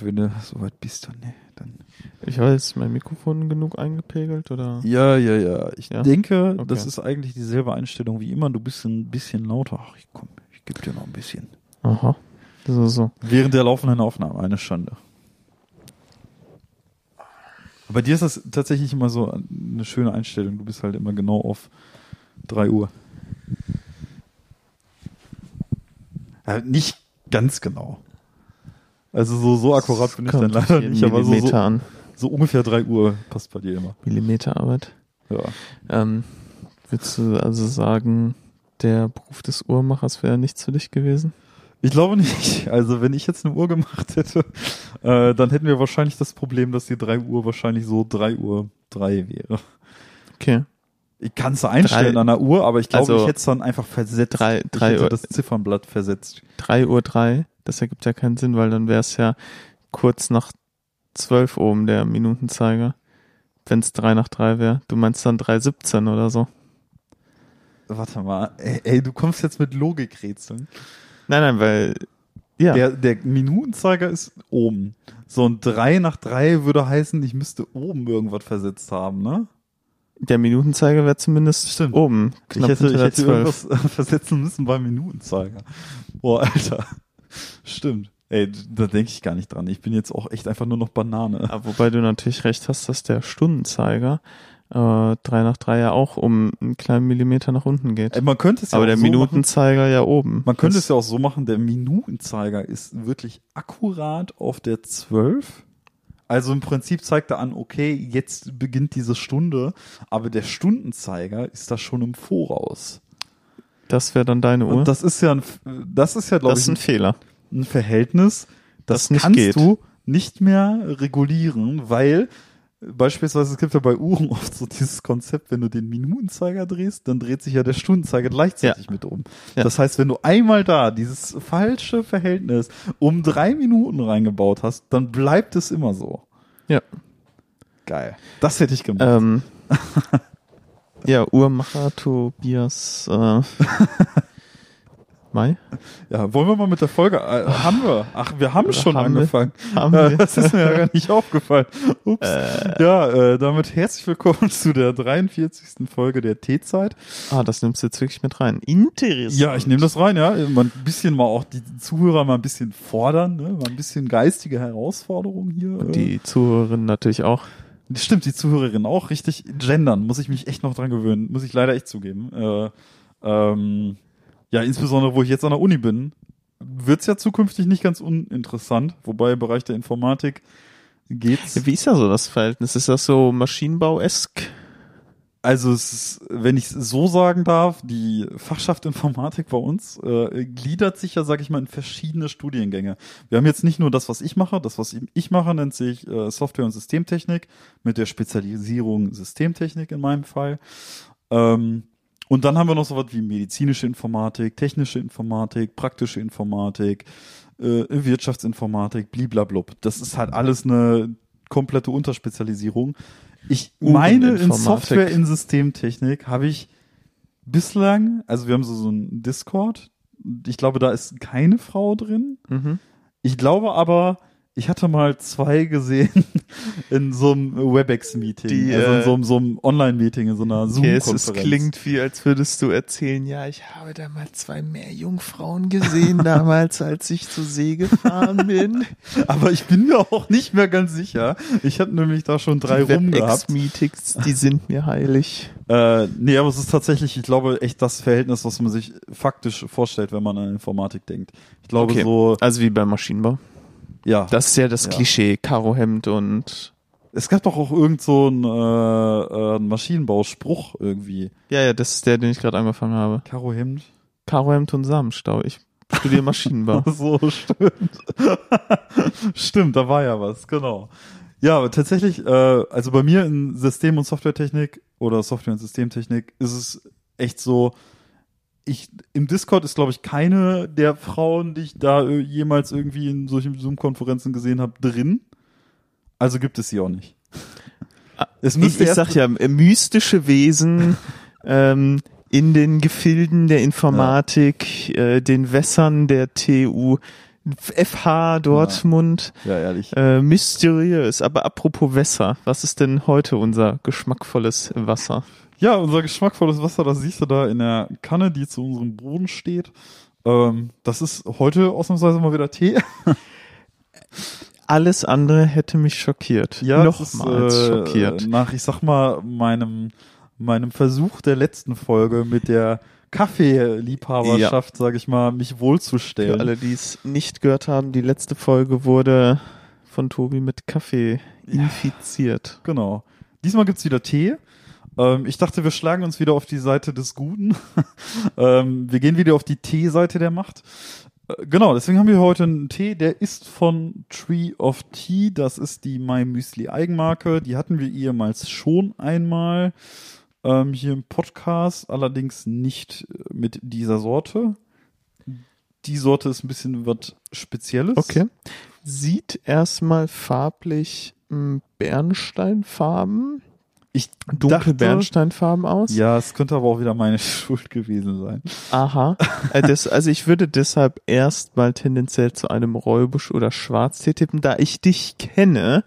weit, wenn du so weit bist, dann, nee, dann. Ich weiß, mein Mikrofon genug eingepegelt oder? Ja, ja, ja. Ich Ja? denke, Okay. das ist eigentlich dieselbe Einstellung wie immer. Du bist ein bisschen lauter. Ach, ich komm, ich gebe dir noch ein bisschen. Aha. Das ist so. Während der laufenden Aufnahme, eine Schande. Bei dir ist das tatsächlich immer so eine schöne Einstellung. Du bist halt immer genau auf 3 Uhr. Ja, nicht ganz genau. Also so, so akkurat bin ich dann leider nicht, aber so, so, so ungefähr 3 Uhr passt bei dir immer. Millimeterarbeit. Ja. Ähm, würdest du also sagen, der Beruf des Uhrmachers wäre nichts für dich gewesen? Ich glaube nicht. Also wenn ich jetzt eine Uhr gemacht hätte, äh, dann hätten wir wahrscheinlich das Problem, dass die 3 Uhr wahrscheinlich so 3 Uhr 3 wäre. Okay. Ich kann es einstellen Drei- an der Uhr, aber ich glaube, Also, ich hätte es dann einfach versetzt. drei- ich drei hätte Uhr- das Ziffernblatt versetzt. 3 Uhr 3, das ergibt ja keinen Sinn, weil dann wäre es ja kurz nach 12 oben der Minutenzeiger. Wenn es 3 nach 3 wäre. Du meinst dann 3.17 oder so. Warte mal, ey, ey du kommst jetzt mit Logikrätseln. Nein, nein, weil ja, Der, der Minutenzeiger ist oben. So ein 3 nach 3 würde heißen, ich müsste oben irgendwas versetzt haben, ne? der Minutenzeiger wäre zumindest Stimmt. oben, Ich knapp hätte, hinter ich hätte 12. irgendwas versetzen müssen beim Minutenzeiger. Boah, Alter. Stimmt. Ey, da denke ich gar nicht dran. Ich bin jetzt auch echt einfach nur noch Banane. Aber wobei du natürlich recht hast, dass der Stundenzeiger äh, 3 nach 3 ja auch um einen kleinen Millimeter nach unten geht. Ey, man könnte es ja Aber auch der so machen. Minutenzeiger ja oben. Man könnte Das- es ja auch so machen, der Minutenzeiger ist wirklich akkurat auf der 12. Also im Prinzip zeigt er an, okay, jetzt beginnt diese Stunde, aber der Stundenzeiger ist da schon im Voraus. Das wäre dann deine Uhr. Und das ist ja ein, das ist ja, glaube das ich, ist ein Fehler. ein Verhältnis, das, Das kannst geht. du nicht mehr regulieren, weil beispielsweise es gibt ja bei Uhren oft so dieses Konzept, wenn du den Minutenzeiger drehst, dann dreht sich ja der Stundenzeiger gleichzeitig mit um. Ja. Das heißt, wenn du einmal da dieses falsche Verhältnis um drei Minuten reingebaut hast, dann bleibt es immer so. Ja. Geil. Das hätte ich gemacht. Ähm, ja, Uhrmacher Tobias äh, Mai. ja, wollen wir mal mit der Folge, äh, haben wir. Ach, wir haben schon Haben wir? angefangen. Haben Äh, wir? Das ist mir ja gar nicht aufgefallen. Ups. Ja, äh, damit herzlich willkommen zu der 43. Folge der T-Zeit. Ah, das nimmst du jetzt wirklich mit rein. Interessant. Ja, ich nehme das rein, ja. Mal ein bisschen mal auch die Zuhörer mal ein bisschen fordern, ne? Mal ein bisschen geistige Herausforderung hier. Und äh. die Zuhörerinnen natürlich auch. Stimmt, die Zuhörerin auch richtig gendern. Muss ich mich echt noch dran gewöhnen. Muss ich leider echt zugeben. Äh, ähm, ja, insbesondere, wo ich jetzt an der Uni bin, wird's ja zukünftig nicht ganz uninteressant. Wobei im Bereich der Informatik geht's. Wie ist da so das Verhältnis? Ist das so Maschinenbau-esk? Also es ist, wenn ich so sagen darf, die Fachschaft Informatik bei uns äh, gliedert sich ja, sag ich mal, in verschiedene Studiengänge. Wir haben jetzt nicht nur das, was ich mache, das, was ich mache, nennt sich äh, Software- und Systemtechnik mit der Spezialisierung Systemtechnik in meinem Fall. Ähm, und dann haben wir noch so was wie medizinische Informatik, technische Informatik, praktische Informatik, äh, Wirtschaftsinformatik, bliblablub. Das ist halt alles eine komplette Unterspezialisierung. Ich meine, in. Software in Systemtechnik habe ich bislang, also wir haben so, so ein Discord. Ich glaube, da ist keine Frau drin. Mhm. Ich glaube aber, ich hatte mal zwei gesehen in so einem WebEx-Meeting, also in äh, so, einem- so einem Online-Meeting, in so einer Zoom-Konferenz. es klingt wie, als würdest du erzählen, ja, ich habe da mal zwei Meerjungfrauen gesehen damals, als ich zur See gefahren bin. Aber ich bin mir auch nicht mehr ganz sicher. Ich habe nämlich da schon drei Die rum gehabt. WebEx-Meetings, die sind mir heilig. Äh, nee, aber es ist tatsächlich, ich glaube, echt das Verhältnis, was man sich faktisch vorstellt, wenn man an Informatik denkt. Ich glaube Okay. so, Also wie beim Maschinenbau. Ja. Das ist ja das Ja. Klischee, Karohemd und es gab doch auch irgend so einen, äh, äh, einen Maschinenbauspruch irgendwie. ja, ja, das ist der, den ich gerade angefangen habe. Karohemd. Karohemd und Samenstau. Ich studiere Maschinenbau. So, stimmt. stimmt, da war ja was, genau. Ja, aber tatsächlich, äh, also bei mir in System- und Softwaretechnik oder Software- und Systemtechnik ist es echt so, ich, im Discord ist, glaube ich, keine der Frauen, die ich da äh, jemals irgendwie in solchen Zoom-Konferenzen gesehen habe, drin. Also gibt es sie auch nicht. Es ich, müsste ich sag ja, mystische Wesen ähm, in den Gefilden der Informatik, äh, den Wässern der TU, FH Dortmund. Ja, ehrlich. Äh, mysteriös. Aber apropos Wässer, was ist denn heute unser geschmackvolles Wasser? Ja, unser geschmackvolles Wasser, das siehst du da in der Kanne, die zu unserem Boden steht. Ähm, das ist heute ausnahmsweise mal wieder Tee. Alles andere hätte mich schockiert. Ja, Nochmals ist, äh, schockiert. Nach, ich sag mal, meinem, meinem Versuch der letzten Folge mit der Kaffeeliebhaberschaft, sag ich mal, mich Für wohlzustellen. alle, die es nicht gehört haben, die letzte Folge wurde von Tobi mit Kaffee infiziert. Genau. Diesmal gibt's wieder Tee. Ähm, ich dachte, wir schlagen uns wieder auf die Seite des Guten. ähm, wir gehen wieder auf die Tee-Seite der Macht. Äh, Genau, deswegen haben wir heute einen Tee, der ist von Tree of Tea. Das ist die My Müsli Eigenmarke. Die hatten wir ehemals schon einmal ähm, hier im Podcast, allerdings nicht äh, mit dieser Sorte. Die Sorte ist ein bisschen was Spezielles. Okay. Sieht erstmal farblich mh, Bernsteinfarben, Ich dunkle dachte, Bernsteinfarben aus. Ja, es könnte aber auch wieder meine Schuld gewesen sein. Aha. Äh, das, also ich würde deshalb erstmal tendenziell zu einem Räubusch oder Schwarztee tippen. Da ich dich kenne,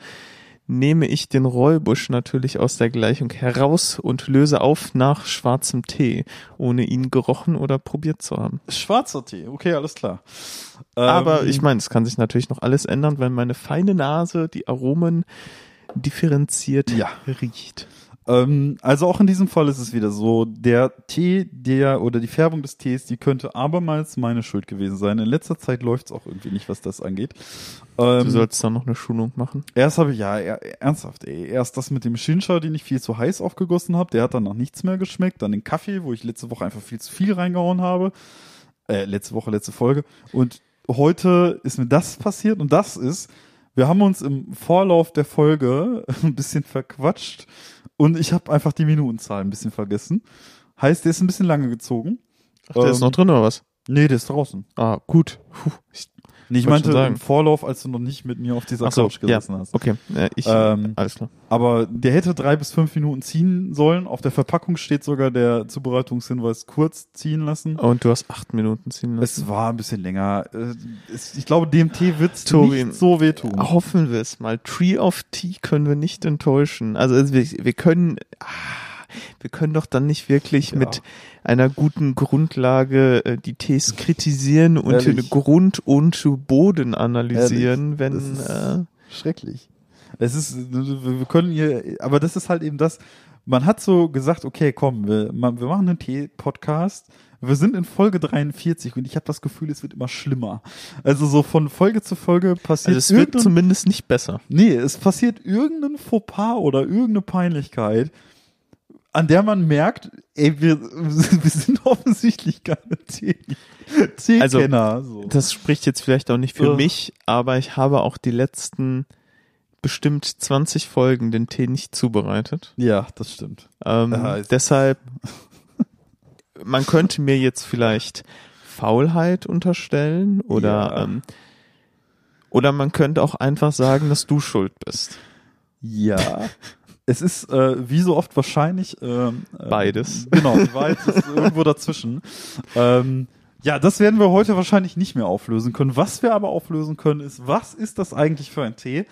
nehme ich den Räubusch natürlich aus der Gleichung heraus und löse auf nach schwarzem Tee, ohne ihn gerochen oder probiert zu haben. Schwarzer Tee, okay, alles klar. Aber Ähm, ich meine, es kann sich natürlich noch alles ändern, wenn meine feine Nase die Aromen differenziert Ja. riecht. Ähm, also auch in diesem Fall ist es wieder so, der Tee, der oder die Färbung des Tees, die könnte abermals meine Schuld gewesen sein. In letzter Zeit läuft es auch irgendwie nicht, was das angeht. Du Ähm, sollst da noch eine Schulung machen. erst habe ich, ja, er, ernsthaft, ey, erst das mit dem Shincha, den ich viel zu heiß aufgegossen habe, der hat dann noch nichts mehr geschmeckt. Dann den Kaffee, wo ich letzte Woche einfach viel zu viel reingehauen habe. Äh, letzte Woche, letzte Folge. Und heute ist mir das passiert und das ist, wir haben uns im Vorlauf der Folge ein bisschen verquatscht und ich habe einfach die Minutenzahl ein bisschen vergessen. Heißt, der ist ein bisschen lange gezogen. Ach, der ist Ähm, noch drin oder was? Nee, der ist draußen. Ah, gut. Puh, ich, Nee, ich meinte im Vorlauf, als du noch nicht mit mir auf dieser so, Couch gesessen hast. okay. Ja, ich, Ähm, alles klar. Aber der hätte drei bis fünf Minuten ziehen sollen. Auf der Verpackung steht sogar der Zubereitungshinweis kurz ziehen lassen. Und du hast acht Minuten ziehen lassen. Es war ein bisschen länger. Äh, ich glaube, dem Tee wird nicht so wehtun. Hoffen wir es mal. Tree of Tea können wir nicht enttäuschen. Also also wir, wir können, ah, wir können doch dann nicht wirklich Ja. mit einer guten Grundlage äh, die Tees kritisieren und Ehrlich. den Grund und Boden analysieren, Ehrlich, wenn äh, Schrecklich. Es ist, wir können hier, aber das ist halt eben das, man hat so gesagt, okay, komm, wir, wir machen einen Tee-Podcast. Wir sind in Folge 43 und ich habe das Gefühl, es wird immer schlimmer. Also so von Folge zu Folge passiert also es wird zumindest nicht besser. Nee, es passiert irgendein Fauxpas oder irgendeine Peinlichkeit, an der man merkt, ey, wir, wir sind offensichtlich keine Tee- Teekenner. so. Das spricht jetzt vielleicht auch nicht für Ugh. mich, aber ich habe auch die letzten bestimmt 20 Folgen den Tee nicht zubereitet. ja, das stimmt. Ähm, Ja, deshalb, man könnte mir jetzt vielleicht Faulheit unterstellen oder Ja. ähm, oder man könnte auch einfach sagen, dass du schuld bist. Ja. Es ist äh, wie so oft wahrscheinlich ähm, äh, Beides. Genau, Wahrheit ist irgendwo dazwischen. Ähm, ja, das werden wir heute wahrscheinlich nicht mehr auflösen können. Was wir aber auflösen können, ist, was ist das eigentlich für ein Tee?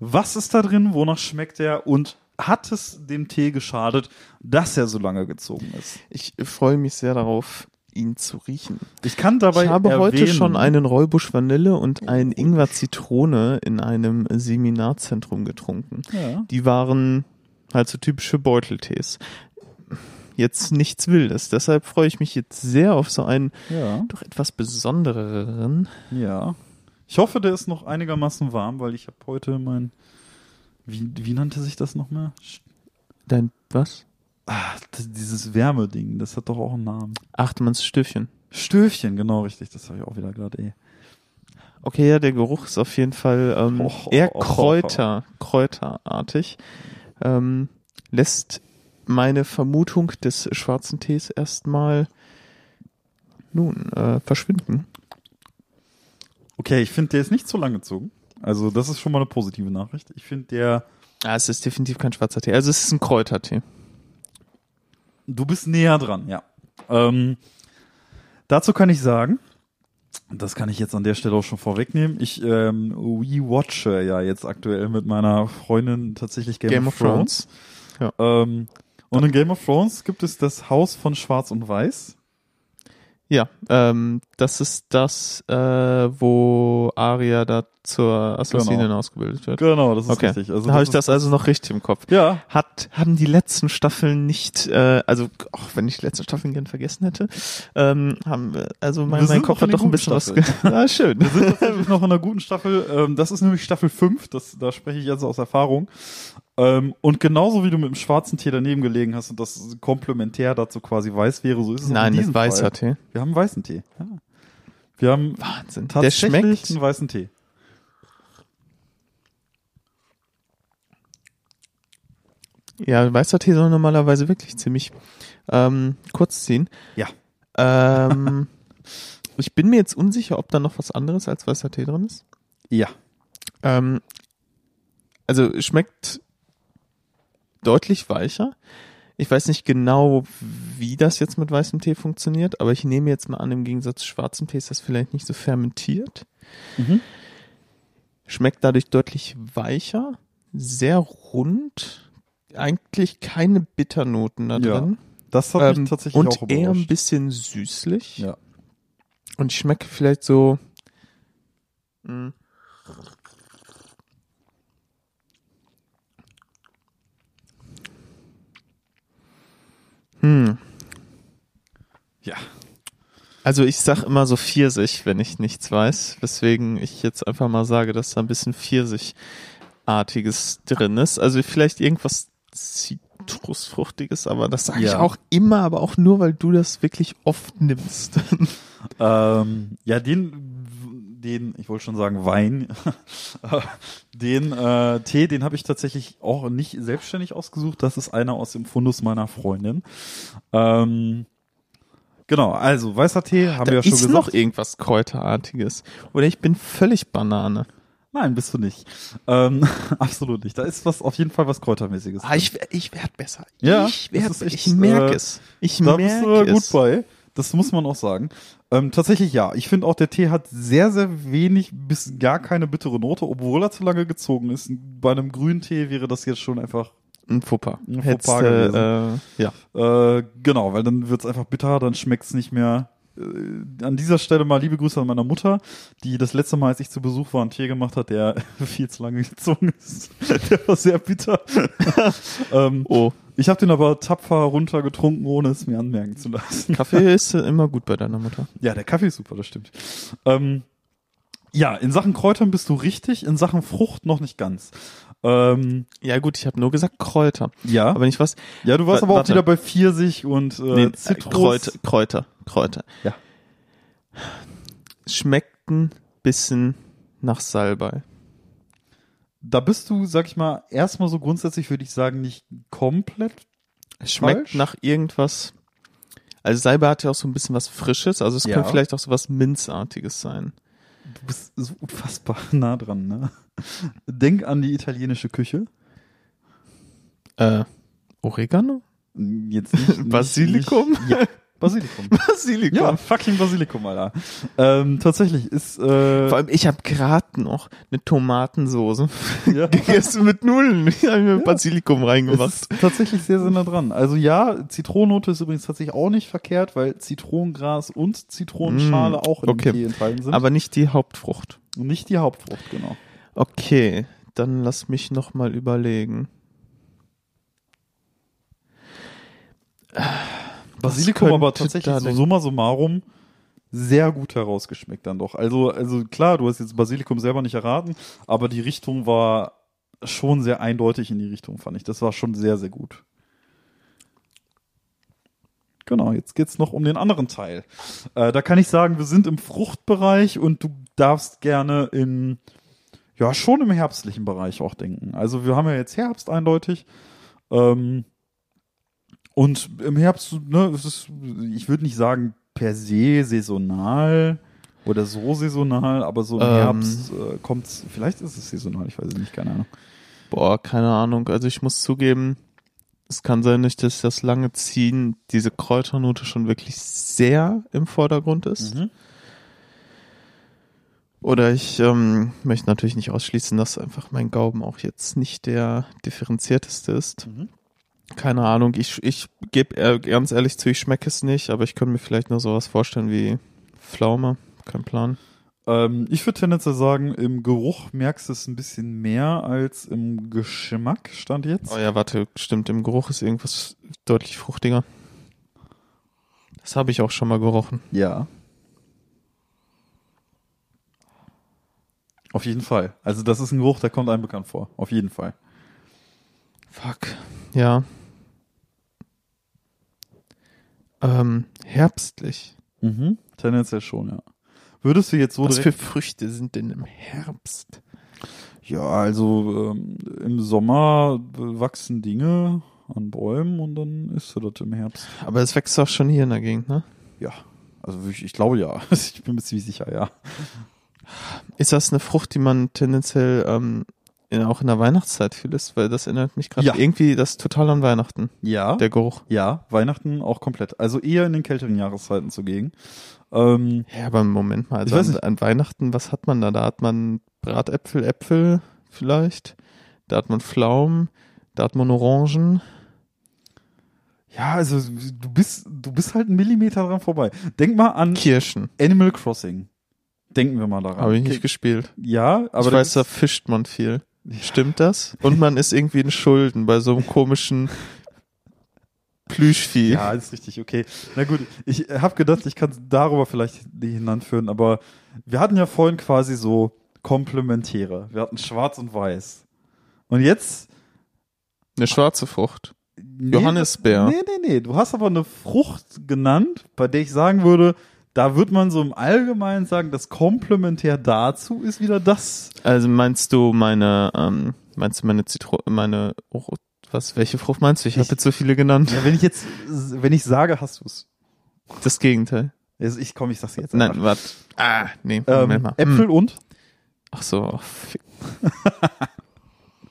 Was ist da drin? Wonach schmeckt er? Und hat es dem Tee geschadet, dass er so lange gezogen ist? Ich freue mich sehr darauf, ihn zu riechen. Ich kann dabei ich habe heute erwähnen- schon einen Räubusch Vanille und einen Ingwer Zitrone in einem Seminarzentrum getrunken. Ja. Die waren halt so typische Beuteltees. Jetzt nichts Wildes. Deshalb freue ich mich jetzt sehr auf so einen Ja, doch etwas besondereren. ja. Ich hoffe, der ist noch einigermaßen warm, weil ich habe heute mein, wie, wie nannte sich das nochmal? Dein, was? Ah, das, dieses Wärmeding, das hat doch auch einen Namen. Achtemans Stöfchen. Stöfchen, genau richtig, das habe ich auch wieder gerade eh. Okay, ja, der Geruch ist auf jeden Fall ähm, Oh, eher oh, oh, Kräuter, kräuterartig. Ähm, lässt meine Vermutung des schwarzen Tees erstmal nun äh, verschwinden. Okay, ich finde, der ist nicht so lang gezogen. Also, das ist schon mal eine positive Nachricht. Ich finde, der, Ah, es ist definitiv kein schwarzer Tee. Also es ist ein Kräutertee. du bist näher dran, ja. Ähm, dazu kann ich sagen, Das kann ich jetzt an der Stelle auch schon vorwegnehmen. Ich ähm, watche ja jetzt aktuell mit meiner Freundin tatsächlich Game, Game of of Thrones. Ähm, und in Game of Thrones gibt es das Haus von Schwarz und Weiß. Ja, ähm, das ist das, äh, wo Arya da zur Assassinin Genau. ausgebildet wird. Genau, das ist Okay, richtig. Also habe ich das also noch richtig im Kopf. Ja, Hat, haben die letzten Staffeln nicht, äh, also auch wenn ich die letzten Staffeln gern vergessen hätte, ähm, haben wir, also mein, mein Kopf hat doch ein bisschen was guten ge Ah, schön. Wir sind tatsächlich noch in einer guten Staffel. Ähm, das ist nämlich Staffel 5. Das, da spreche ich jetzt aus Erfahrung. Ähm, und genauso wie du mit dem schwarzen Tee daneben gelegen hast und das komplementär dazu quasi weiß wäre, so ist es auch Nein, in diesem weißer Fall. Tee. Wir haben weißen Tee. Ja. Wir haben Wahnsinn. Der tatsächlich schmeckt, einen weißen Tee. ja, weißer Tee soll normalerweise wirklich ziemlich ähm, kurz ziehen. Ja. Ähm, ich bin mir jetzt unsicher, ob da noch was anderes als weißer Tee drin ist. Ja. Ähm, also schmeckt deutlich weicher. Ich weiß nicht genau, wie das jetzt mit weißem Tee funktioniert, aber ich nehme jetzt mal an, im Gegensatz zu schwarzem Tee ist das vielleicht nicht so fermentiert. Mhm. Schmeckt dadurch deutlich weicher, sehr rund, eigentlich keine Bitternoten da Ja, drin. Das hat Ähm, mich tatsächlich und auch eher ein bisschen süßlich. Ja. Und ich schmecke vielleicht so. Mh. Hm. Ja. Also ich sag immer so Pfirsich, wenn ich nichts weiß, weswegen ich jetzt einfach mal sage, dass da ein bisschen Pfirsichartiges drin ist. Also vielleicht irgendwas Zitrusfruchtiges, aber das sage ich Ja. auch immer, aber auch nur, weil du das wirklich oft nimmst. Ähm, ja, den, den, ich wollte schon sagen Wein, den äh, Tee, den habe ich tatsächlich auch nicht selbstständig ausgesucht. Das ist einer aus dem Fundus meiner Freundin. Ähm, genau, also weißer Tee haben da wir ja schon ist gesagt. noch irgendwas Kräuterartiges. Oder ich bin völlig Banane. Nein, bist du nicht. Ähm, absolut nicht. Da ist was auf jeden Fall was Kräutermäßiges. Ah, ich, ich werde besser. Ja, ich das werd, ist echt, ich merke äh, es. Ich da bist merke du gut es. bei. Das muss man auch sagen. Ähm, tatsächlich ja. Ich finde auch, der Tee hat sehr, sehr wenig bis gar keine bittere Note, obwohl er zu lange gezogen ist. Bei einem grünen Tee wäre das jetzt schon einfach, Ein Fauxpas. Ein Hättest, Fauxpas äh, ja. äh, genau, weil dann wird's einfach bitter, dann schmeckt's nicht mehr. Äh, an dieser Stelle mal liebe Grüße an meiner Mutter, die das letzte Mal, als ich zu Besuch war, einen Tee gemacht hat, der viel zu lange gezogen ist. der war sehr bitter. ähm, Oh, ich habe den aber tapfer runtergetrunken, ohne es mir anmerken zu lassen. Kaffee ist immer gut bei deiner Mutter. Ja, der Kaffee ist super, das stimmt. Ähm, ja, in Sachen Kräutern bist du richtig, in Sachen Frucht noch nicht ganz. Ähm, Ja gut, ich habe nur gesagt Kräuter, ja, aber nicht was. ja, du warst wa- aber auch warte. wieder bei Pfirsich und äh, Nee, äh, Zitrus. Kräuter, Kräuter, Kräuter. Ja. Schmeckt ein bisschen nach Salbei. Da bist du, sag ich mal, erstmal so grundsätzlich würde ich sagen, nicht komplett. Es schmeckt Falsch? nach irgendwas. Also Salbei hat ja auch so ein bisschen was Frisches, also es Ja. könnte vielleicht auch so was Minzartiges sein. Du bist so unfassbar nah dran, ne? Denk an die italienische Küche. Äh, Oregano? Jetzt nicht, nicht Basilikum? Nicht, ja, Basilikum. Basilikum. Ja, fucking Basilikum, Alter. Ähm, tatsächlich ist äh, Vor allem, ich habe gerade noch eine Tomatensoße ja, gegessen mit Nudeln. Ich habe mir Basilikum Es reingemacht. ist tatsächlich sehr, sehr nah dran. Also ja, Zitronennote ist übrigens tatsächlich auch nicht verkehrt, weil Zitronengras und Zitronenschale Mm, auch in okay. Tee enthalten sind. Aber nicht die Hauptfrucht. Nicht die Hauptfrucht, genau. Okay, dann lass mich noch mal überlegen. Basilikum aber tatsächlich so summa summarum sehr gut herausgeschmeckt dann doch. Also, also klar, du hast jetzt Basilikum selber nicht erraten, aber die Richtung war schon sehr eindeutig in die Richtung, fand ich. Das war schon sehr, sehr gut. Genau, jetzt geht's noch um den anderen Teil. Äh, da kann ich sagen, wir sind im Fruchtbereich und du darfst gerne in, ja, schon im herbstlichen Bereich auch denken. Also wir haben ja jetzt Herbst eindeutig. Ähm, und im Herbst, ne, es ist, ich würde nicht sagen per se saisonal oder so saisonal, aber so im Ähm. Herbst äh, kommt's, vielleicht ist es saisonal, ich weiß es nicht, keine Ahnung. Boah, keine Ahnung. Also ich muss zugeben, es kann sein, dass das, das lange Ziehen diese Kräuternote schon wirklich sehr im Vordergrund ist. Mhm. Oder ich ähm, möchte natürlich nicht ausschließen, dass einfach mein Gaumen auch jetzt nicht der differenzierteste ist. Mhm. Keine Ahnung, ich, ich gebe ganz ehrlich zu, ich schmecke es nicht, aber ich könnte mir vielleicht nur sowas vorstellen wie Pflaume. Kein Plan. Ähm, ich würde tendenziell sagen, im Geruch merkst du es ein bisschen mehr als im Geschmack, stand jetzt. Oh ja, warte, stimmt, im Geruch ist irgendwas deutlich fruchtiger. Das habe ich auch schon mal gerochen. Ja. Auf jeden Fall. Also das ist ein Geruch, der kommt einem bekannt vor. Auf jeden Fall. Fuck. Ja. Ähm, herbstlich. Mhm. Tendenziell schon, ja. Würdest du jetzt so Was für Früchte sind denn im Herbst? Ja, also ähm, im Sommer wachsen Dinge an Bäumen und dann isst du das im Herbst. Aber es wächst auch schon hier in der Gegend, ne? Ja. Also ich, ich glaube ja. Ich bin mir ziemlich sicher, ja. Ist das eine Frucht, die man tendenziell ähm, auch in der Weihnachtszeit viel isst? Weil das erinnert mich gerade Ja. irgendwie das total an Weihnachten, Ja. der Geruch. ja, Weihnachten auch komplett. Also eher in den kälteren Jahreszeiten zugegen. Ähm, Ja, aber Moment mal, also Ich weiß an, nicht. an Weihnachten, was hat man da? Da hat man Bratäpfel, Äpfel vielleicht, da hat man Pflaumen, da hat man Orangen. ja, also du bist, du bist halt einen Millimeter dran vorbei. Denk mal an Kirschen. Animal Crossing. Denken wir mal daran. Habe ich nicht Okay. gespielt. Ja, aber ich weiß, da fischt man viel. Stimmt das? Und man ist irgendwie in Schulden bei so einem komischen Plüschvieh. Ja, ist richtig, okay. Na gut, ich habe gedacht, ich kann darüber vielleicht hinanführen, aber wir hatten ja vorhin quasi so Komplementäre. Wir hatten schwarz und weiß. Und jetzt. Eine schwarze Frucht. Nee, Johannisbeer. Nee, nee, nee. Du hast aber eine Frucht genannt, bei der ich sagen würde, da wird man so im Allgemeinen sagen, das Komplementär dazu ist wieder das. Also meinst du meine, ähm, meinst du meine Zitrone, meine, oh, was, welche Frucht meinst du? Ich, Ich- habe jetzt so viele genannt. Ja, wenn ich jetzt, wenn ich sage, hast du es. Das Gegenteil. Also ich komm, ich sag's jetzt. Nein, warte. Ah, nee, Ähm. Äpfel Hm. und? Ach so. fick.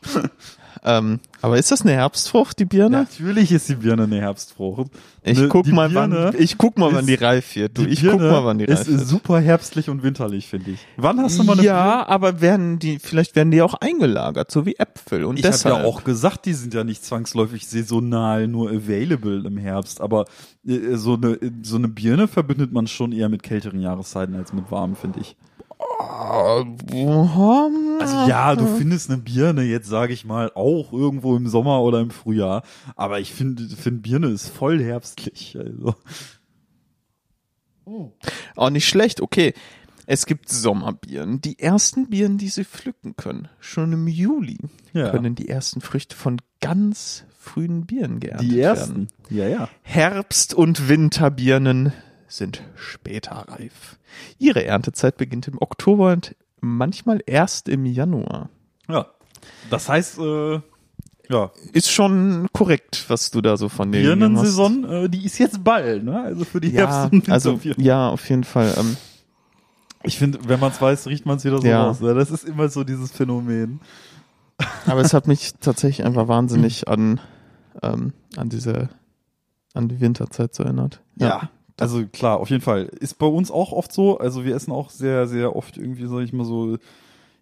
ähm, aber ist das eine Herbstfrucht, die Birne? Natürlich ist die Birne eine Herbstfrucht. Ich Ne, guck mal, Birne wann, ich guck mal, wann die ist- reif wird. Du, ich guck Birne mal, wann die reif ist wird. super herbstlich und winterlich, finde ich. Wann hast du mal eine ja, aber werden die, vielleicht werden die auch eingelagert, so wie Äpfel. Und Ich habe deshalb. ja auch gesagt, die sind ja nicht zwangsläufig saisonal nur available im Herbst, aber äh, so eine so eine Birne verbindet man schon eher mit kälteren Jahreszeiten als mit warmen, finde ich. Also ja, du findest eine Birne jetzt, sage ich mal, auch irgendwo im Sommer oder im Frühjahr, aber ich finde finde Birne ist voll herbstlich, also. Auch nicht schlecht, okay. Es gibt Sommerbieren. Die ersten Bieren, die sie pflücken können, schon im Juli, Ja. können die ersten Früchte von ganz frühen Bieren geerntet Die werden. ersten. Ja, ja. Herbst- und Winterbirnen sind später reif. Ihre Erntezeit beginnt im Oktober und manchmal erst im Januar. Ja. Das heißt, äh, ja, Ist schon korrekt, was du da so von dir. Birnensaison, äh, die ist jetzt bald, ne? Also für die Ja, Herbst- und also ja, auf jeden Fall. Ähm, Ich finde, wenn man es weiß, riecht man es wieder so Ja. raus. Ne? Das ist immer so dieses Phänomen. aber es hat mich tatsächlich einfach wahnsinnig an ähm, an diese an die Winterzeit so erinnert. Also klar, auf jeden Fall. Ist bei uns auch oft so. Also wir essen auch sehr, sehr oft irgendwie, sag ich mal so,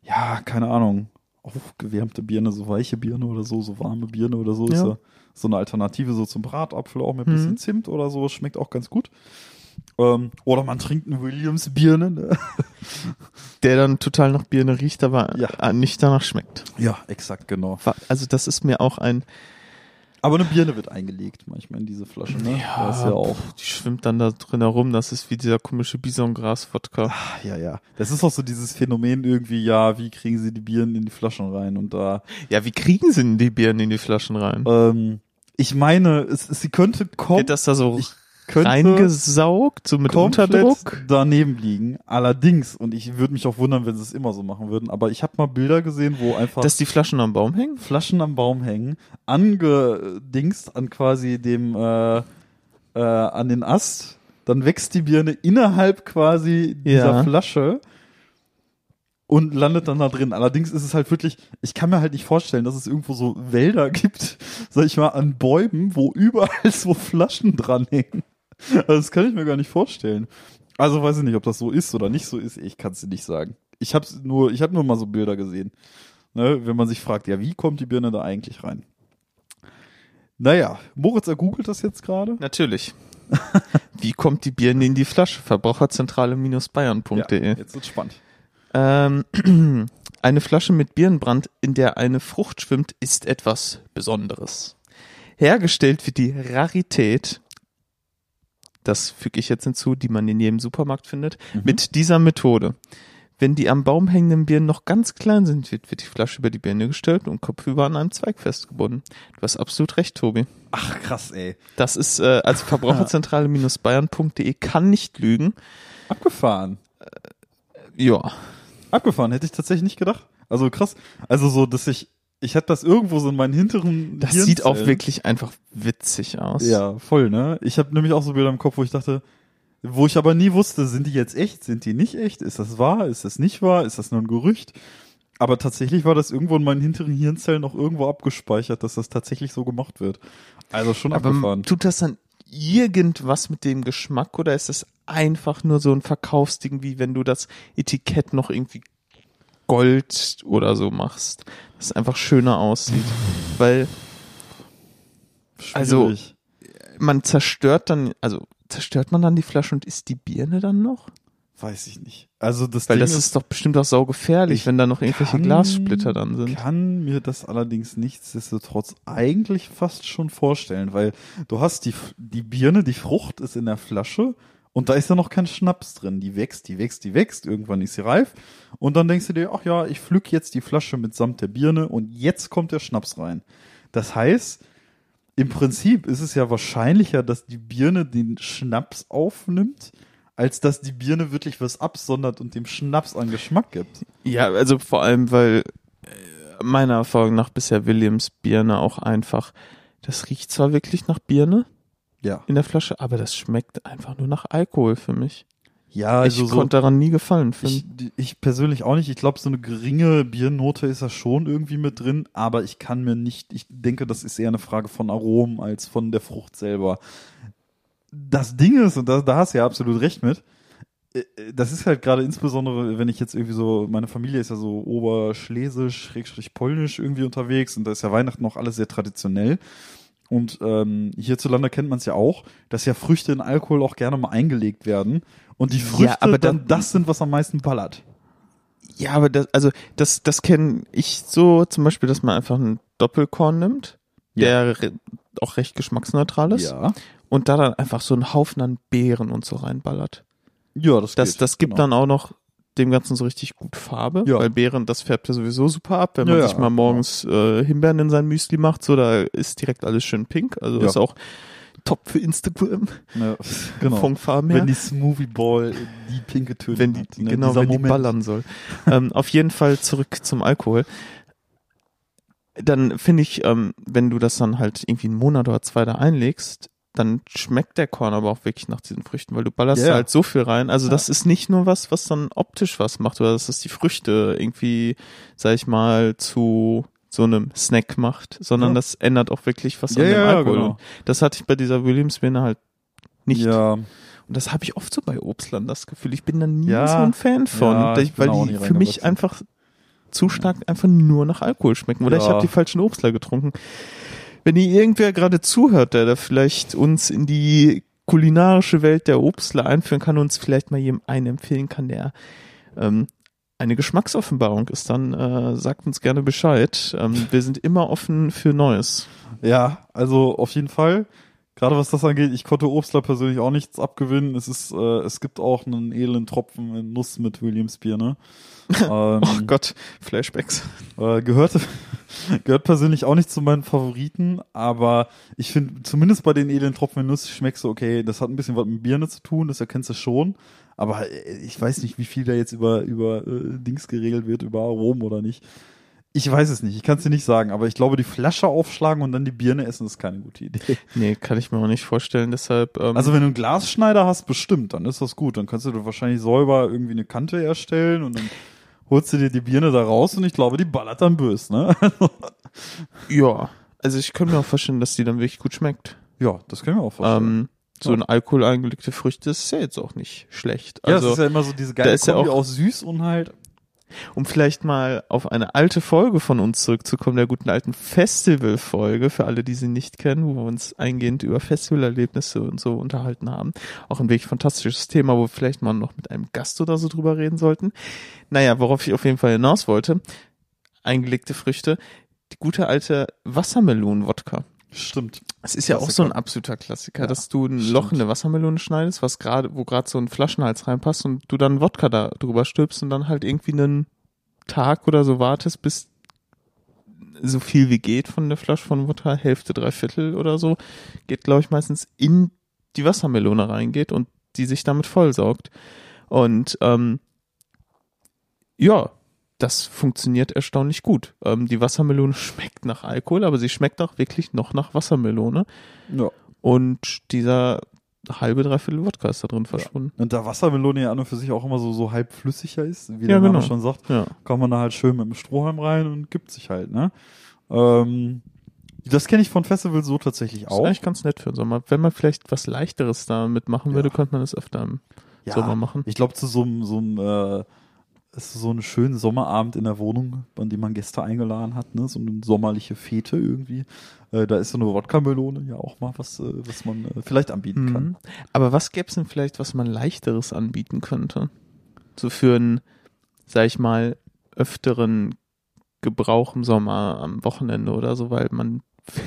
ja, keine Ahnung, aufgewärmte Birne, so weiche Birne oder so, so warme Birne oder so. Ist Ja. ja so eine Alternative so zum Bratapfel, auch mit ein Mhm. bisschen Zimt oder so. Schmeckt auch ganz gut. Ähm, oder man trinkt eine Williams-Birne. Ne? Der dann total nach Birne riecht, aber Ja. äh, nicht danach schmeckt. Ja, exakt, genau. Also das ist mir auch ein Aber eine Birne wird eingelegt manchmal in diese Flasche. Ne? das ist ja auch. pff, die schwimmt dann da drin herum. Das ist wie dieser komische Bisongras-Wodka. Ah, Ja, ja. Das ist auch so dieses Phänomen irgendwie, ja, wie kriegen sie die Birnen in die Flaschen rein? Und da, Ja, wie kriegen sie denn die Birnen in die Flaschen rein? ähm, ich meine, es, es, sie könnte kommen, Wird das da so ich könnte reingesaugt, so mit Unterdruck? daneben liegen. Allerdings, und ich würde mich auch wundern, wenn sie es immer so machen würden, aber ich habe mal Bilder gesehen, wo einfach Dass die Flaschen am Baum hängen? Flaschen am Baum hängen, angedingst an quasi dem, äh, äh, an den Ast, dann wächst die Birne innerhalb quasi dieser Ja. Flasche und landet dann da drin. Allerdings ist es halt wirklich, ich kann mir halt nicht vorstellen, dass es irgendwo so Wälder gibt, sag ich mal, an Bäumen, wo überall so Flaschen dranhängen. Also das kann ich mir gar nicht vorstellen. Also weiß ich nicht, ob das so ist oder nicht so ist. Ich kann es dir nicht sagen. ich habe nur, ich habe nur mal so Bilder gesehen. Ne, wenn man sich fragt, ja, wie kommt die Birne da eigentlich rein? Naja, Moritz ergoogelt das jetzt gerade. Natürlich. Wie kommt die Birne in die Flasche? Verbraucherzentrale-bayern.de. Ja, jetzt wird's spannend. Ähm, eine Flasche mit Birnenbrand, in der eine Frucht schwimmt, ist etwas Besonderes. Hergestellt wird die Rarität, das füge ich jetzt hinzu, die man in jedem Supermarkt findet, Mhm. mit dieser Methode. Wenn die am Baum hängenden Birnen noch ganz klein sind, wird, wird die Flasche über die Birne gestellt und kopfüber an einem Zweig festgebunden. Du hast absolut recht, Tobi. Ach, krass, ey. Das ist, äh, also Verbraucherzentrale-bayern.de kann nicht lügen. Abgefahren. Ja. Abgefahren, hätte ich tatsächlich nicht gedacht. Also krass. Also so, dass ich, ich hätte das irgendwo so in meinen hinteren Das sieht auch Hirnzellen. wirklich einfach witzig aus. Ja, voll, ne? Ich habe nämlich auch so Bilder im Kopf, wo ich dachte, wo ich aber nie wusste, sind die jetzt echt, sind die nicht echt? Ist das wahr? Ist das nicht wahr? Ist das nur ein Gerücht? Aber tatsächlich war das irgendwo in meinen hinteren Hirnzellen noch irgendwo abgespeichert, dass das tatsächlich so gemacht wird. Also schon Aber abgefahren. tut das dann irgendwas mit dem Geschmack oder ist das einfach nur so ein Verkaufsding, wie wenn du das Etikett noch irgendwie Gold oder so machst, das einfach schöner aussieht? Weil also- man zerstört dann, also zerstört man dann die Flasche und isst die Birne dann noch? weiß ich nicht. Also das Weil Ding das ist doch bestimmt auch saugefährlich, Ich wenn da noch irgendwelche kann- Glassplitter dann sind. kann mir das allerdings nichtsdestotrotz eigentlich fast schon vorstellen, weil du hast die, die Birne, die Frucht ist in der Flasche und da ist ja noch kein Schnaps drin. Die wächst, die wächst, die wächst, irgendwann ist sie reif und dann denkst du dir, ach ja, ich pflück jetzt die Flasche mitsamt der Birne und jetzt kommt der Schnaps rein. Das heißt, im Prinzip ist es ja wahrscheinlicher, dass die Birne den Schnaps aufnimmt, als dass die Birne wirklich was absondert und dem Schnaps an Geschmack gibt. Ja, also vor allem, weil äh, meiner Erfahrung nach bisher Williams Birne auch einfach, das riecht zwar wirklich nach Birne Ja. in der Flasche, aber das schmeckt einfach nur nach Alkohol für mich. Ja, also ich so, konnte daran nie gefallen ich, finden. ich persönlich auch nicht. Ich glaube, so eine geringe Biernote ist da schon irgendwie mit drin, aber ich kann mir nicht, ich denke, das ist eher eine Frage von Aromen als von der Frucht selber. Das Ding ist, und da, da hast du ja absolut recht mit, äh, äh, das ist halt gerade insbesondere, wenn ich jetzt irgendwie so, meine Familie ist ja so oberschlesisch, schrägstrich polnisch irgendwie unterwegs und da ist ja Weihnachten noch alles sehr traditionell. Und ähm, hierzulande kennt man es ja auch, dass ja Früchte in Alkohol auch gerne mal eingelegt werden. Und die Früchte aber dann dann- das sind, was am meisten ballert. Ja, aber das, also das, das kenne ich so zum Beispiel, dass man einfach einen Doppelkorn nimmt, der re auch recht geschmacksneutral ist Ja. und da dann einfach so einen Haufen an Beeren und so reinballert. Ja, das Das, geht. das gibt Genau. dann auch noch dem Ganzen so richtig gut Farbe, Ja. weil Beeren, das färbt ja sowieso super ab, wenn man Ja, sich mal morgens äh, Himbeeren in sein Müsli macht, so da ist direkt alles schön pink, also Ja. ist auch top für Instagram Ja, genau. von Farben her. Wenn die Smoothie Ball die pinke Töne wenn die, hat, ne? genau, Dieser wenn die Moment. ballern soll. ähm, auf jeden Fall zurück zum Alkohol. Dann finde ich, ähm, wenn du das dann halt irgendwie einen Monat oder zwei da einlegst, dann schmeckt der Korn aber auch wirklich nach diesen Früchten, weil du ballerst ja. halt so viel rein. Also Ja. das ist nicht nur was, was dann optisch was macht, oder dass das die Früchte irgendwie, sag ich mal, zu so einem Snack macht, sondern Ja. das ändert auch wirklich was Ja, an dem Alkohol. genau. Das hatte ich bei dieser Williams-Birne halt nicht. Ja, Und das habe ich oft so bei Obstlern, das Gefühl. Ich bin da nie Ja. so ein Fan von, Ja, ich weil die für mich einfach zu stark einfach nur nach Alkohol schmecken. Oder ich Ja. habe die falschen Obstler getrunken. Wenn hier irgendwer gerade zuhört, der da vielleicht uns in die kulinarische Welt der Obstler einführen kann, uns vielleicht mal jedem einen empfehlen kann, der ähm, eine Geschmacksoffenbarung ist, dann äh, sagt uns gerne Bescheid. Ähm, wir sind immer offen für Neues. ja, also auf jeden Fall. Gerade was das angeht, ich konnte Obstler persönlich auch nichts abgewinnen. Es ist, äh, es gibt auch einen edlen Tropfen in Nuss mit Williams Bier, ne? Ähm, Oh Gott, Flashbacks. Äh, gehört, gehört persönlich auch nicht zu meinen Favoriten, aber ich finde, zumindest bei den edlen Tropfen Nuss schmeckst du, okay, das hat ein bisschen was mit Birne zu tun, das erkennst du schon, aber äh, ich weiß nicht, wie viel da jetzt über, über äh, Dings geregelt wird, über Aromen oder nicht. Ich weiß es nicht, ich kann es dir nicht sagen, aber ich glaube, die Flasche aufschlagen und dann die Birne essen ist keine gute Idee. Nee, kann ich mir auch nicht vorstellen. Deshalb. Ähm, Also wenn du einen Glasschneider hast, bestimmt, dann ist das gut. Dann kannst du wahrscheinlich säuber irgendwie eine Kante erstellen und dann holst du dir die Birne da raus und ich glaube, die ballert dann bös, ne? ja, also ich könnte mir auch vorstellen, dass die dann wirklich gut schmeckt. Ja, das können wir auch vorstellen. Ähm, so ein Alkohol eingelegte Früchte ist ja jetzt auch nicht schlecht. ja, Also es ist ja immer so diese geile ist ja Kombi auch- aus süß und halt um vielleicht mal auf eine alte Folge von uns zurückzukommen, der guten alten Festival-Folge, für alle, die sie nicht kennen, wo wir uns eingehend über Festivalerlebnisse und so unterhalten haben. Auch ein wirklich fantastisches Thema, wo wir vielleicht mal noch mit einem Gast oder so drüber reden sollten. Naja, worauf ich auf jeden Fall hinaus wollte, eingelegte Früchte, die gute alte Wassermelonen-Wodka. Stimmt. Es ist ja auch so ein absoluter Klassiker, ja, dass du ein stimmt. Loch in eine Wassermelone schneidest, was gerade, wo gerade so ein Flaschenhals reinpasst und du dann Wodka da drüber stülpst und dann halt irgendwie einen Tag oder so wartest, bis so viel wie geht von der Flasche von Wodka, Hälfte, Dreiviertel oder so, geht, glaube ich, meistens in die Wassermelone reingeht und die sich damit vollsaugt. Und ähm, ja, das funktioniert erstaunlich gut. Ähm, die Wassermelone schmeckt nach Alkohol, aber sie schmeckt auch wirklich noch nach Wassermelone. Ja. Und dieser halbe, dreiviertel Wodka ist da drin verschwunden. Ja. Und da Wassermelone ja an und für sich auch immer so, so halb flüssiger ist, wie ja, der Name genau. schon sagt, Ja. kann man da halt schön mit dem Strohhalm rein und gibt sich halt, ne? Ähm, das kenne ich von Festivals so tatsächlich Das ist auch. eigentlich ganz nett für den Sommer. Wenn man vielleicht was leichteres damit machen Ja. würde, könnte man das öfter im Ja, Sommer machen. Ich glaube, zu so einem, so einem, äh, ist so einen schönen Sommerabend in der Wohnung, an dem man Gäste eingeladen hat, ne? So eine sommerliche Fete irgendwie. Äh, da ist so eine Wodka-Melone ja auch mal was, äh, was man äh, vielleicht anbieten kann. Mhm. Aber was gäbe es denn vielleicht, was man leichteres anbieten könnte? So für einen, sag ich mal, öfteren Gebrauch im Sommer am Wochenende oder so, weil man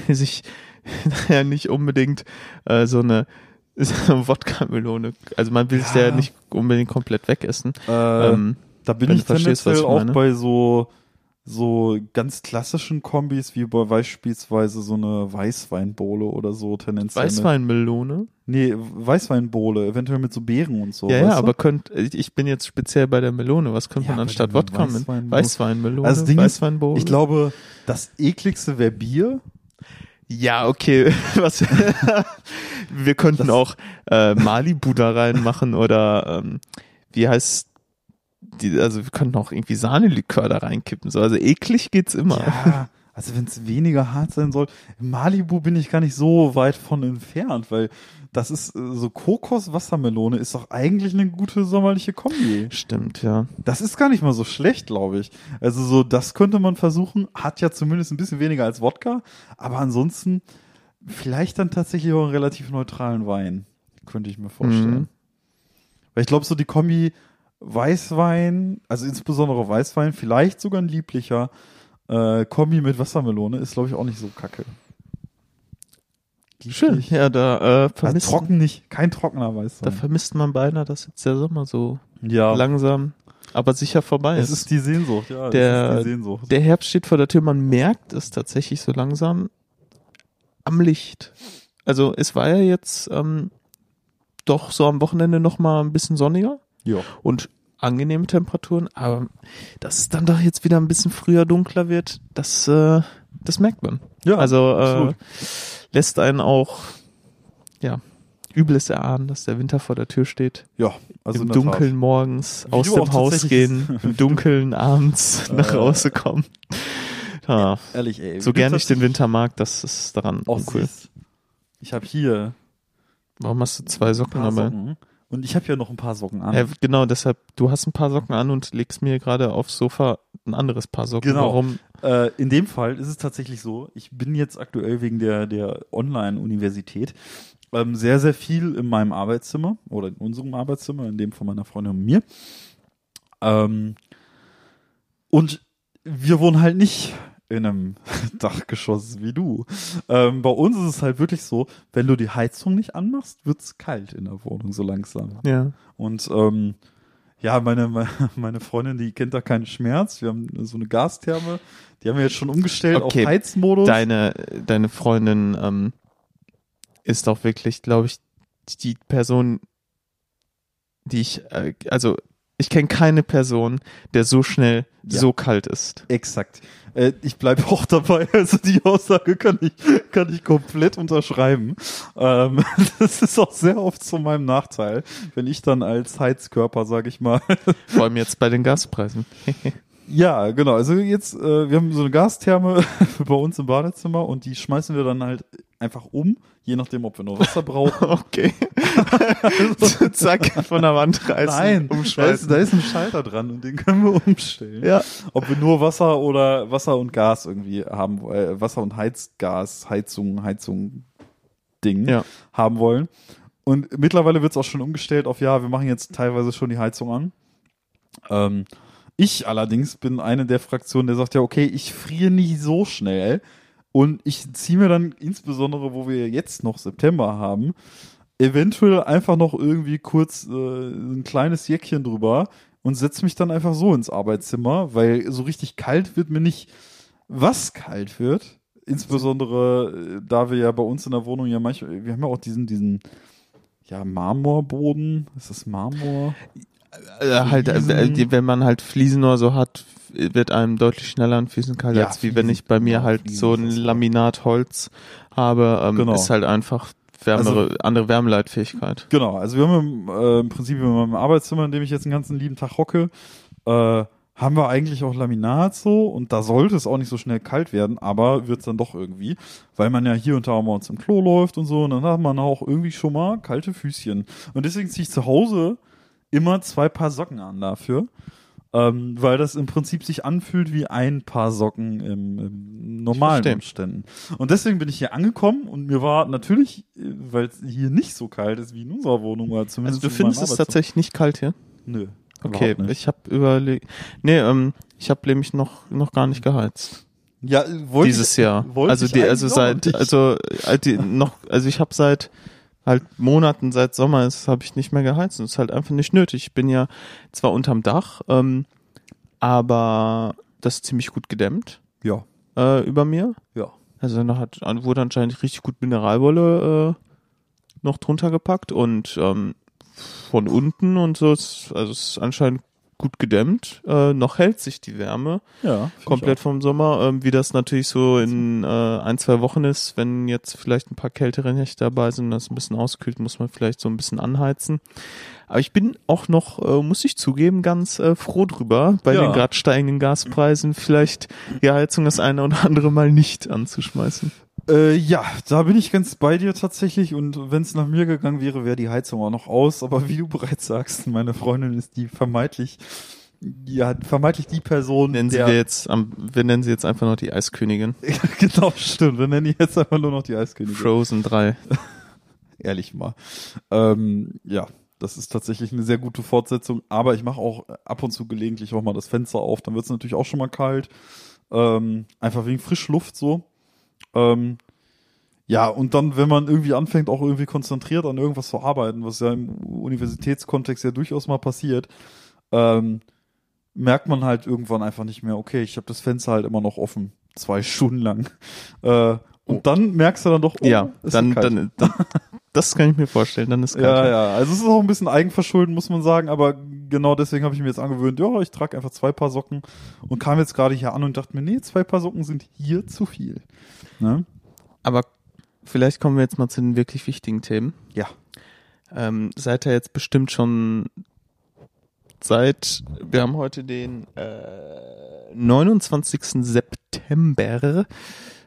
will sich ja nicht unbedingt äh, so eine eine Wodka-Melone, also man will es ja. Ja. nicht unbedingt komplett wegessen. Äh, ähm, Da bin ich tendenziell auch meine. bei so so ganz klassischen Kombis wie bei beispielsweise so eine Weißweinbowle oder so tendenziell. Weißweinmelone. Nee, Weißweinbowle, eventuell mit so Beeren und so. ja, ja, du? aber könnt, ich bin jetzt speziell bei der Melone. Was könnte Ja, man anstatt Wodka mit? Weißweinmelone. Also das Ding ist, Weißweinbowle. ich glaube, das ekligste wäre Bier. Ja, okay. Was, wir könnten Das- auch äh, Malibu da reinmachen oder ähm, wie heißt die, also wir könnten auch irgendwie Sahnelikör da reinkippen. So, also eklig geht's immer. Ja, also wenn es weniger hart sein soll. Im Malibu bin ich gar nicht so weit von entfernt, weil das ist äh, so Kokos-Wassermelone ist doch eigentlich eine gute sommerliche Kombi. Stimmt, ja. Das ist gar nicht mal so schlecht, glaube ich. Also so, das könnte man versuchen. Hat ja zumindest ein bisschen weniger als Wodka, aber ansonsten vielleicht dann tatsächlich auch einen relativ neutralen Wein. Könnte ich mir vorstellen. Mhm. Weil ich glaube, so die Kombi Weißwein, also insbesondere Weißwein, vielleicht sogar ein lieblicher äh, Kombi mit Wassermelone, ist, glaube ich, auch nicht so kacke. Schön. Lieblich. Ja, da äh, Also vermisst, trocken nicht, kein trockener da Weißwein. vermisst man beinahe, dass jetzt der Sommer so Ja, langsam, aber sicher vorbei es ist. ist die Sehnsucht, ja, Der- ist Sehnsucht. Der Herbst steht vor der Tür, man merkt es tatsächlich so langsam am Licht. Also es war ja jetzt ähm, doch so am Wochenende noch mal ein bisschen sonniger ja. und angenehme Temperaturen, aber dass es dann doch jetzt wieder ein bisschen früher dunkler wird, das, äh, das merkt man. ja, also äh, lässt einen auch ja Übles erahnen, dass der Winter vor der Tür steht. ja, also Im Dunkeln Tat. morgens Wie aus dem Haus gehen, im Dunkeln abends nach Äh, Hause kommen. Ja. Ehrlich, ey. So gern ich den Winter mag, das ist daran auch uncool. Ich habe hier Warum hast du zwei Socken dabei? Socken und ich habe hier noch ein paar Socken an. Ja, genau, deshalb, du hast ein paar Socken an und legst mir gerade aufs Sofa ein anderes Paar Socken. Genau. Warum? Äh, in dem Fall ist es tatsächlich so, ich bin jetzt aktuell wegen der, der Online-Universität ähm, sehr, sehr viel in meinem Arbeitszimmer oder in unserem Arbeitszimmer, in dem von meiner Freundin und mir. Ähm, und wir wohnen halt nicht in einem Dachgeschoss wie du. Ähm, bei uns ist es halt wirklich so, wenn du die Heizung nicht anmachst, wird's kalt in der Wohnung so langsam. Ja. Und ähm, ja, meine, meine Freundin, die kennt da keinen Schmerz. Wir haben so eine Gastherme, die haben wir jetzt schon umgestellt Okay, auf Heizmodus. Deine, deine Freundin ähm, ist auch wirklich, glaube ich, die Person, die ich, äh, also ich kenne keine Person, der so schnell Ja. so kalt ist. Exakt. Äh, ich bleibe auch dabei. Also die Aussage kann ich, kann ich komplett unterschreiben. Ähm, das ist auch sehr oft zu meinem Nachteil, wenn ich dann als Heizkörper, sage ich mal, Vor allem jetzt bei den Gaspreisen. Ja, genau. Also jetzt, äh, wir haben so eine Gastherme bei uns im Badezimmer und die schmeißen wir dann halt einfach um, je nachdem, ob wir noch Wasser brauchen. Okay. Zack, von der Wand reißen. Nein, da ist, umschmeißen. da ist ein Schalter dran und den können wir umstellen. Ja. Ob wir nur Wasser oder Wasser und Gas irgendwie haben, äh, Wasser und Heizgas, Heizung, Heizung, Ding Ja. haben wollen. Und mittlerweile wird es auch schon umgestellt auf, ja, wir machen jetzt teilweise schon die Heizung an. Ähm, ich allerdings bin eine der Fraktionen, der sagt ja, okay, ich friere nicht so schnell. Und ich ziehe mir dann, insbesondere wo wir jetzt noch September haben, eventuell einfach noch irgendwie kurz äh, ein kleines Jäckchen drüber und setze mich dann einfach so ins Arbeitszimmer, weil so richtig kalt wird mir nicht, was kalt wird. Insbesondere, äh, da wir ja bei uns in der Wohnung ja manchmal, wir haben ja auch diesen, diesen, ja, Marmorboden. Ist das Marmor? Äh, halt, äh, die- wenn man halt Fliesen oder so hat, wird einem deutlich schneller an Füßen kalt, Ja, als wie wenn ich bei mir halt so ein. Laminatholz habe. Ähm, Genau. Ist halt einfach wärmere, andere Wärmeleitfähigkeit. Genau, also wir haben im, äh, im Prinzip in meinem Arbeitszimmer, in dem ich jetzt den ganzen lieben Tag hocke, äh, haben wir eigentlich auch Laminat so und da sollte es auch nicht so schnell kalt werden, aber wird es dann doch irgendwie, weil man ja hier und da auch mal uns im Klo läuft und so und dann hat man auch irgendwie schon mal kalte Füßchen. Und deswegen ziehe ich zu Hause immer zwei Paar Socken an dafür. Ähm, weil das im Prinzip sich anfühlt wie ein Paar Socken im, im normalen. Umständen. Und deswegen bin ich hier angekommen und mir war natürlich, äh, weil es hier nicht so kalt ist wie in unserer Wohnung oder Also zumindest du in meinem findest es tatsächlich nicht kalt hier? Nö. Okay, ich habe überlegt. Nee, ähm, ich habe nämlich noch noch gar nicht geheizt ja, äh, dieses ich, Jahr. wollte Also ich die, also seit also halt die, noch also ich habe seit halt Monaten seit Sommer ist habe ich nicht mehr geheizt und es ist halt einfach nicht nötig. Ich bin ja zwar unterm Dach, ähm, aber das ist ziemlich gut gedämmt ja, äh, über mir. ja. Also da hat wurde anscheinend richtig gut Mineralwolle äh, noch drunter gepackt und ähm, von unten und so ist, also es ist anscheinend gut gedämmt. Äh, noch hält sich die Wärme Ja, komplett vom Sommer, ähm, wie das natürlich so in äh, ein, zwei Wochen ist, wenn jetzt vielleicht ein paar kältere Nächte dabei sind, das ein bisschen auskühlt, muss man vielleicht so ein bisschen anheizen. Aber ich bin auch noch, äh, muss ich zugeben, ganz äh, froh drüber, bei Ja. den gerade steigenden Gaspreisen vielleicht die Heizung das eine oder andere Mal nicht anzuschmeißen. Äh, ja, da bin ich ganz bei dir tatsächlich und wenn es nach mir gegangen wäre, wäre die Heizung auch noch aus. Aber wie du bereits sagst, meine Freundin ist die vermeintlich, ja, vermeintlich die Person, Nennen sie der, wir jetzt, wir nennen sie jetzt einfach noch die Eiskönigin. genau, stimmt. Wir nennen die jetzt einfach nur noch die Eiskönigin. Frozen 3. ehrlich mal. Ähm, ja, das ist tatsächlich eine sehr gute Fortsetzung, aber ich mache auch ab und zu gelegentlich auch mal das Fenster auf, dann wird es natürlich auch schon mal kalt. Ähm, einfach wegen Frischluft so. Ähm, ja, und dann, wenn man irgendwie anfängt, auch irgendwie konzentriert an irgendwas zu arbeiten, was ja im Universitätskontext ja durchaus mal passiert, ähm, merkt man halt irgendwann einfach nicht mehr, okay, ich habe das Fenster halt immer noch offen, zwei Stunden lang. Äh, und dann merkst du dann doch, oh, ja, dann, dann, dann, das kann ich mir vorstellen, dann ist kalt. Ja, ja. Also es ist auch ein bisschen Eigenverschulden, muss man sagen, aber genau deswegen habe ich mir jetzt angewöhnt, ja, ich trage einfach zwei Paar Socken und kam jetzt gerade hier an und dachte mir, nee, zwei Paar Socken sind hier zu viel. Ne? Aber vielleicht kommen wir jetzt mal zu den wirklich wichtigen Themen. Ja. Ähm, seid ihr jetzt bestimmt schon seit, wir haben heute den äh, 29. September,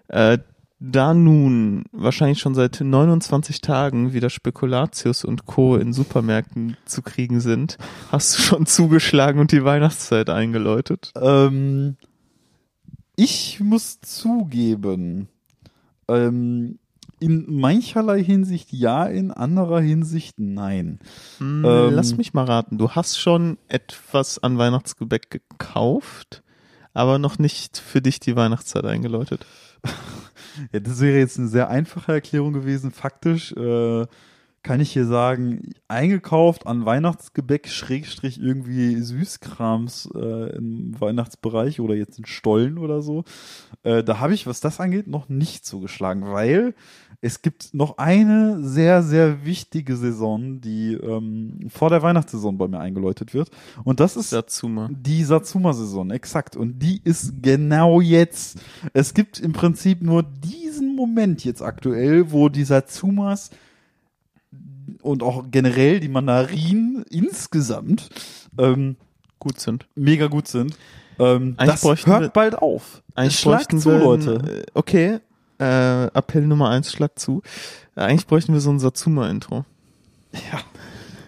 äh, da nun wahrscheinlich schon seit 29 Tagen wieder Spekulatius und Co. in Supermärkten zu kriegen sind, hast du schon zugeschlagen und die Weihnachtszeit eingeläutet? Ähm, ich muss zugeben, ähm, in mancherlei Hinsicht ja, in anderer Hinsicht nein. Hm, Ähm, Lass mich mal raten, du hast schon etwas an Weihnachtsgebäck gekauft, aber noch nicht für dich die Weihnachtszeit eingeläutet. Ja, das wäre jetzt eine sehr einfache Erklärung gewesen. Faktisch äh, kann ich hier sagen, eingekauft an Weihnachtsgebäck, Schrägstrich irgendwie Süßkrams äh, im Weihnachtsbereich oder jetzt in Stollen oder so. Äh, da habe ich, was das angeht, noch nicht zugeschlagen, weil es gibt noch eine sehr, sehr wichtige Saison, die ähm, vor der Weihnachtssaison bei mir eingeläutet wird. Und das ist mal. die Satsuma-Saison, exakt. Und die ist genau jetzt. Es gibt im Prinzip nur diesen Moment jetzt aktuell, wo die Satsumas und auch generell die Mandarinen insgesamt ähm, Gut sind. mega gut sind. Ähm, das hört wir- bald auf. Bräuchten zu, wir, Leute. äh, Okay, äh, Appell Nummer eins, schlag zu. Eigentlich bräuchten wir so ein Satsuma-Intro. Ja.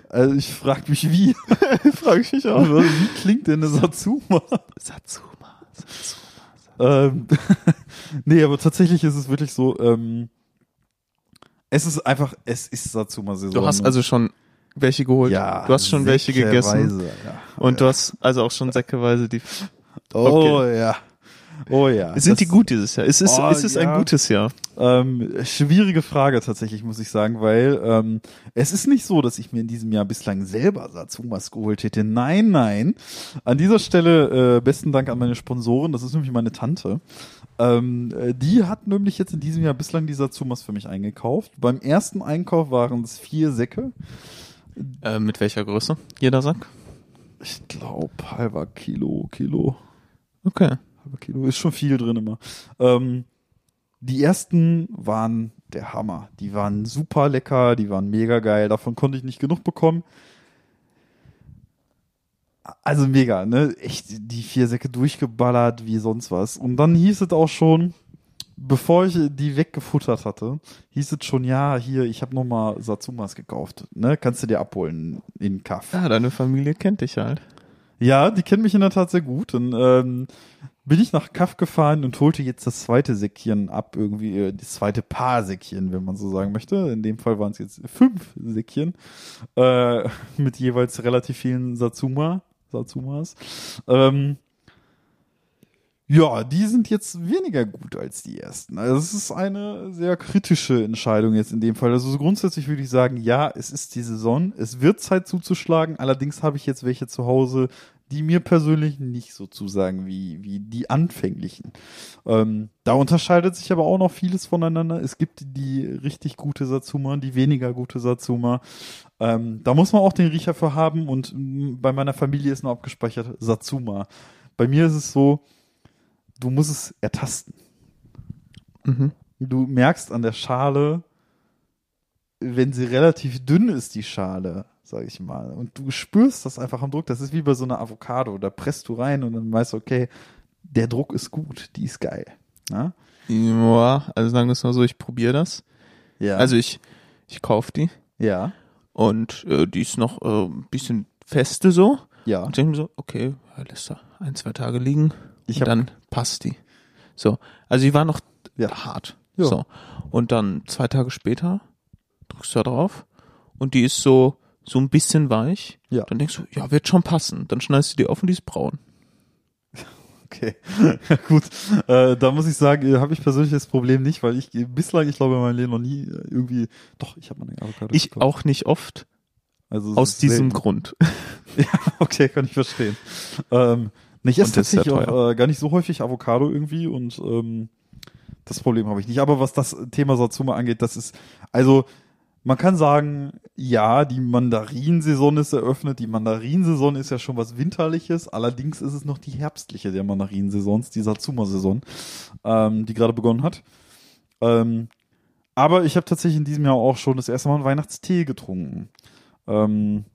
Also ich frage mich, wie. Frage ich mich Also, wie klingt denn eine Satsuma? Satsuma, Satsuma. Ähm, nee, aber tatsächlich ist es wirklich so, ähm, es ist einfach, es ist Satsuma-Saison. Du hast also schon welche geholt. ja, du hast schon welche gegessen. säckeweise, Ja. Und du hast also auch schon säckeweise die. Oh ja. Oh ja. Sind Das- die gut dieses Jahr? Ist es, Oh, ist es ja. ein gutes Jahr? Ähm, schwierige Frage tatsächlich, muss ich sagen, weil ähm, es ist nicht so, dass ich mir in diesem Jahr bislang selber Satsumas geholt hätte. Nein, nein. An dieser Stelle äh, besten Dank an meine Sponsoren, das ist nämlich meine Tante. Ähm, äh, die hat nämlich jetzt in diesem Jahr bislang die Satsumas für mich eingekauft. Beim ersten Einkauf waren es vier Säcke. Äh, mit welcher Größe? Jeder Sack? Ich glaube, halber Kilo, Kilo. Okay. halber Kilo ist schon viel drin immer. Ähm, die ersten waren der Hammer. Die waren super lecker, die waren mega geil. Davon konnte ich nicht genug bekommen. Also mega, ne? Echt die vier Säcke durchgeballert wie sonst was. Und dann hieß es auch schon, bevor ich die weggefuttert hatte, hieß es schon, ja, hier, ich habe nochmal Satsumas gekauft. Ne? Kannst du dir abholen in Kaff. Ja, deine Familie kennt dich halt. Ja, die kennen mich in der Tat sehr gut. Und ähm, bin ich nach Kaff gefahren und holte jetzt das zweite Säckchen ab, irgendwie äh, das zweite Paar Säckchen, wenn man so sagen möchte. In dem Fall waren es jetzt fünf Säckchen äh, mit jeweils relativ vielen Satsuma, Satsumas. Ähm, ja, die sind jetzt weniger gut als die ersten. Also es ist eine sehr kritische Entscheidung jetzt in dem Fall. Also so grundsätzlich würde ich sagen, ja, es ist die Saison, es wird Zeit zuzuschlagen. Allerdings habe ich jetzt welche zu Hause, die mir persönlich nicht so zusagen wie, wie die anfänglichen. Ähm, da unterscheidet sich aber auch noch vieles voneinander. Es gibt die richtig gute Satsuma, die weniger gute Satsuma. Ähm, da muss man auch den Riecher für haben und mm, bei meiner Familie ist nur abgespeichert Satsuma. Bei mir ist es so, du musst es ertasten. Mhm. Du merkst an der Schale, wenn sie relativ dünn ist, die Schale, sag ich mal, und du spürst das einfach am Druck, das ist wie bei so einer Avocado, da presst du rein und dann weißt du, okay, der Druck ist gut, die ist geil. Ja, Ja, also sagen wir es mal so, ich probiere das. ja. Also ich, ich kaufe die ja, und äh, die ist noch äh, ein bisschen feste so. ja. Und denke mir so, okay, lässt da ein, zwei Tage liegen Ich und dann passt die. So, also die war noch Ja. hart. Ja. So. Und dann zwei Tage später drückst du da drauf und die ist so, so ein bisschen weich. Ja. Dann denkst du, ja, wird schon passen. Dann schneidest du die auf und die ist braun. Okay, gut. Äh, da muss ich sagen, äh, habe ich persönlich das Problem nicht, weil ich bislang, ich glaube, in meinem Leben noch nie äh, irgendwie, doch, ich habe mal eine Avocado Ich gekauft. auch nicht oft, Also aus diesem selten. Grund. Okay, kann ich verstehen. Ähm, nee, ich esse tatsächlich auch äh, gar nicht so häufig Avocado irgendwie und ähm, das Problem habe ich nicht. Aber was das Thema Satsuma angeht, das ist, also man kann sagen, ja, die Mandarinsaison ist eröffnet. Die Mandarinsaison ist ja schon was Winterliches. Allerdings ist es noch die herbstliche der Mandarinsaisons, die Satsuma-Saison, ähm, die gerade begonnen hat. Ähm, aber ich habe tatsächlich in diesem Jahr auch schon das erste Mal einen Weihnachtstee getrunken. Ähm,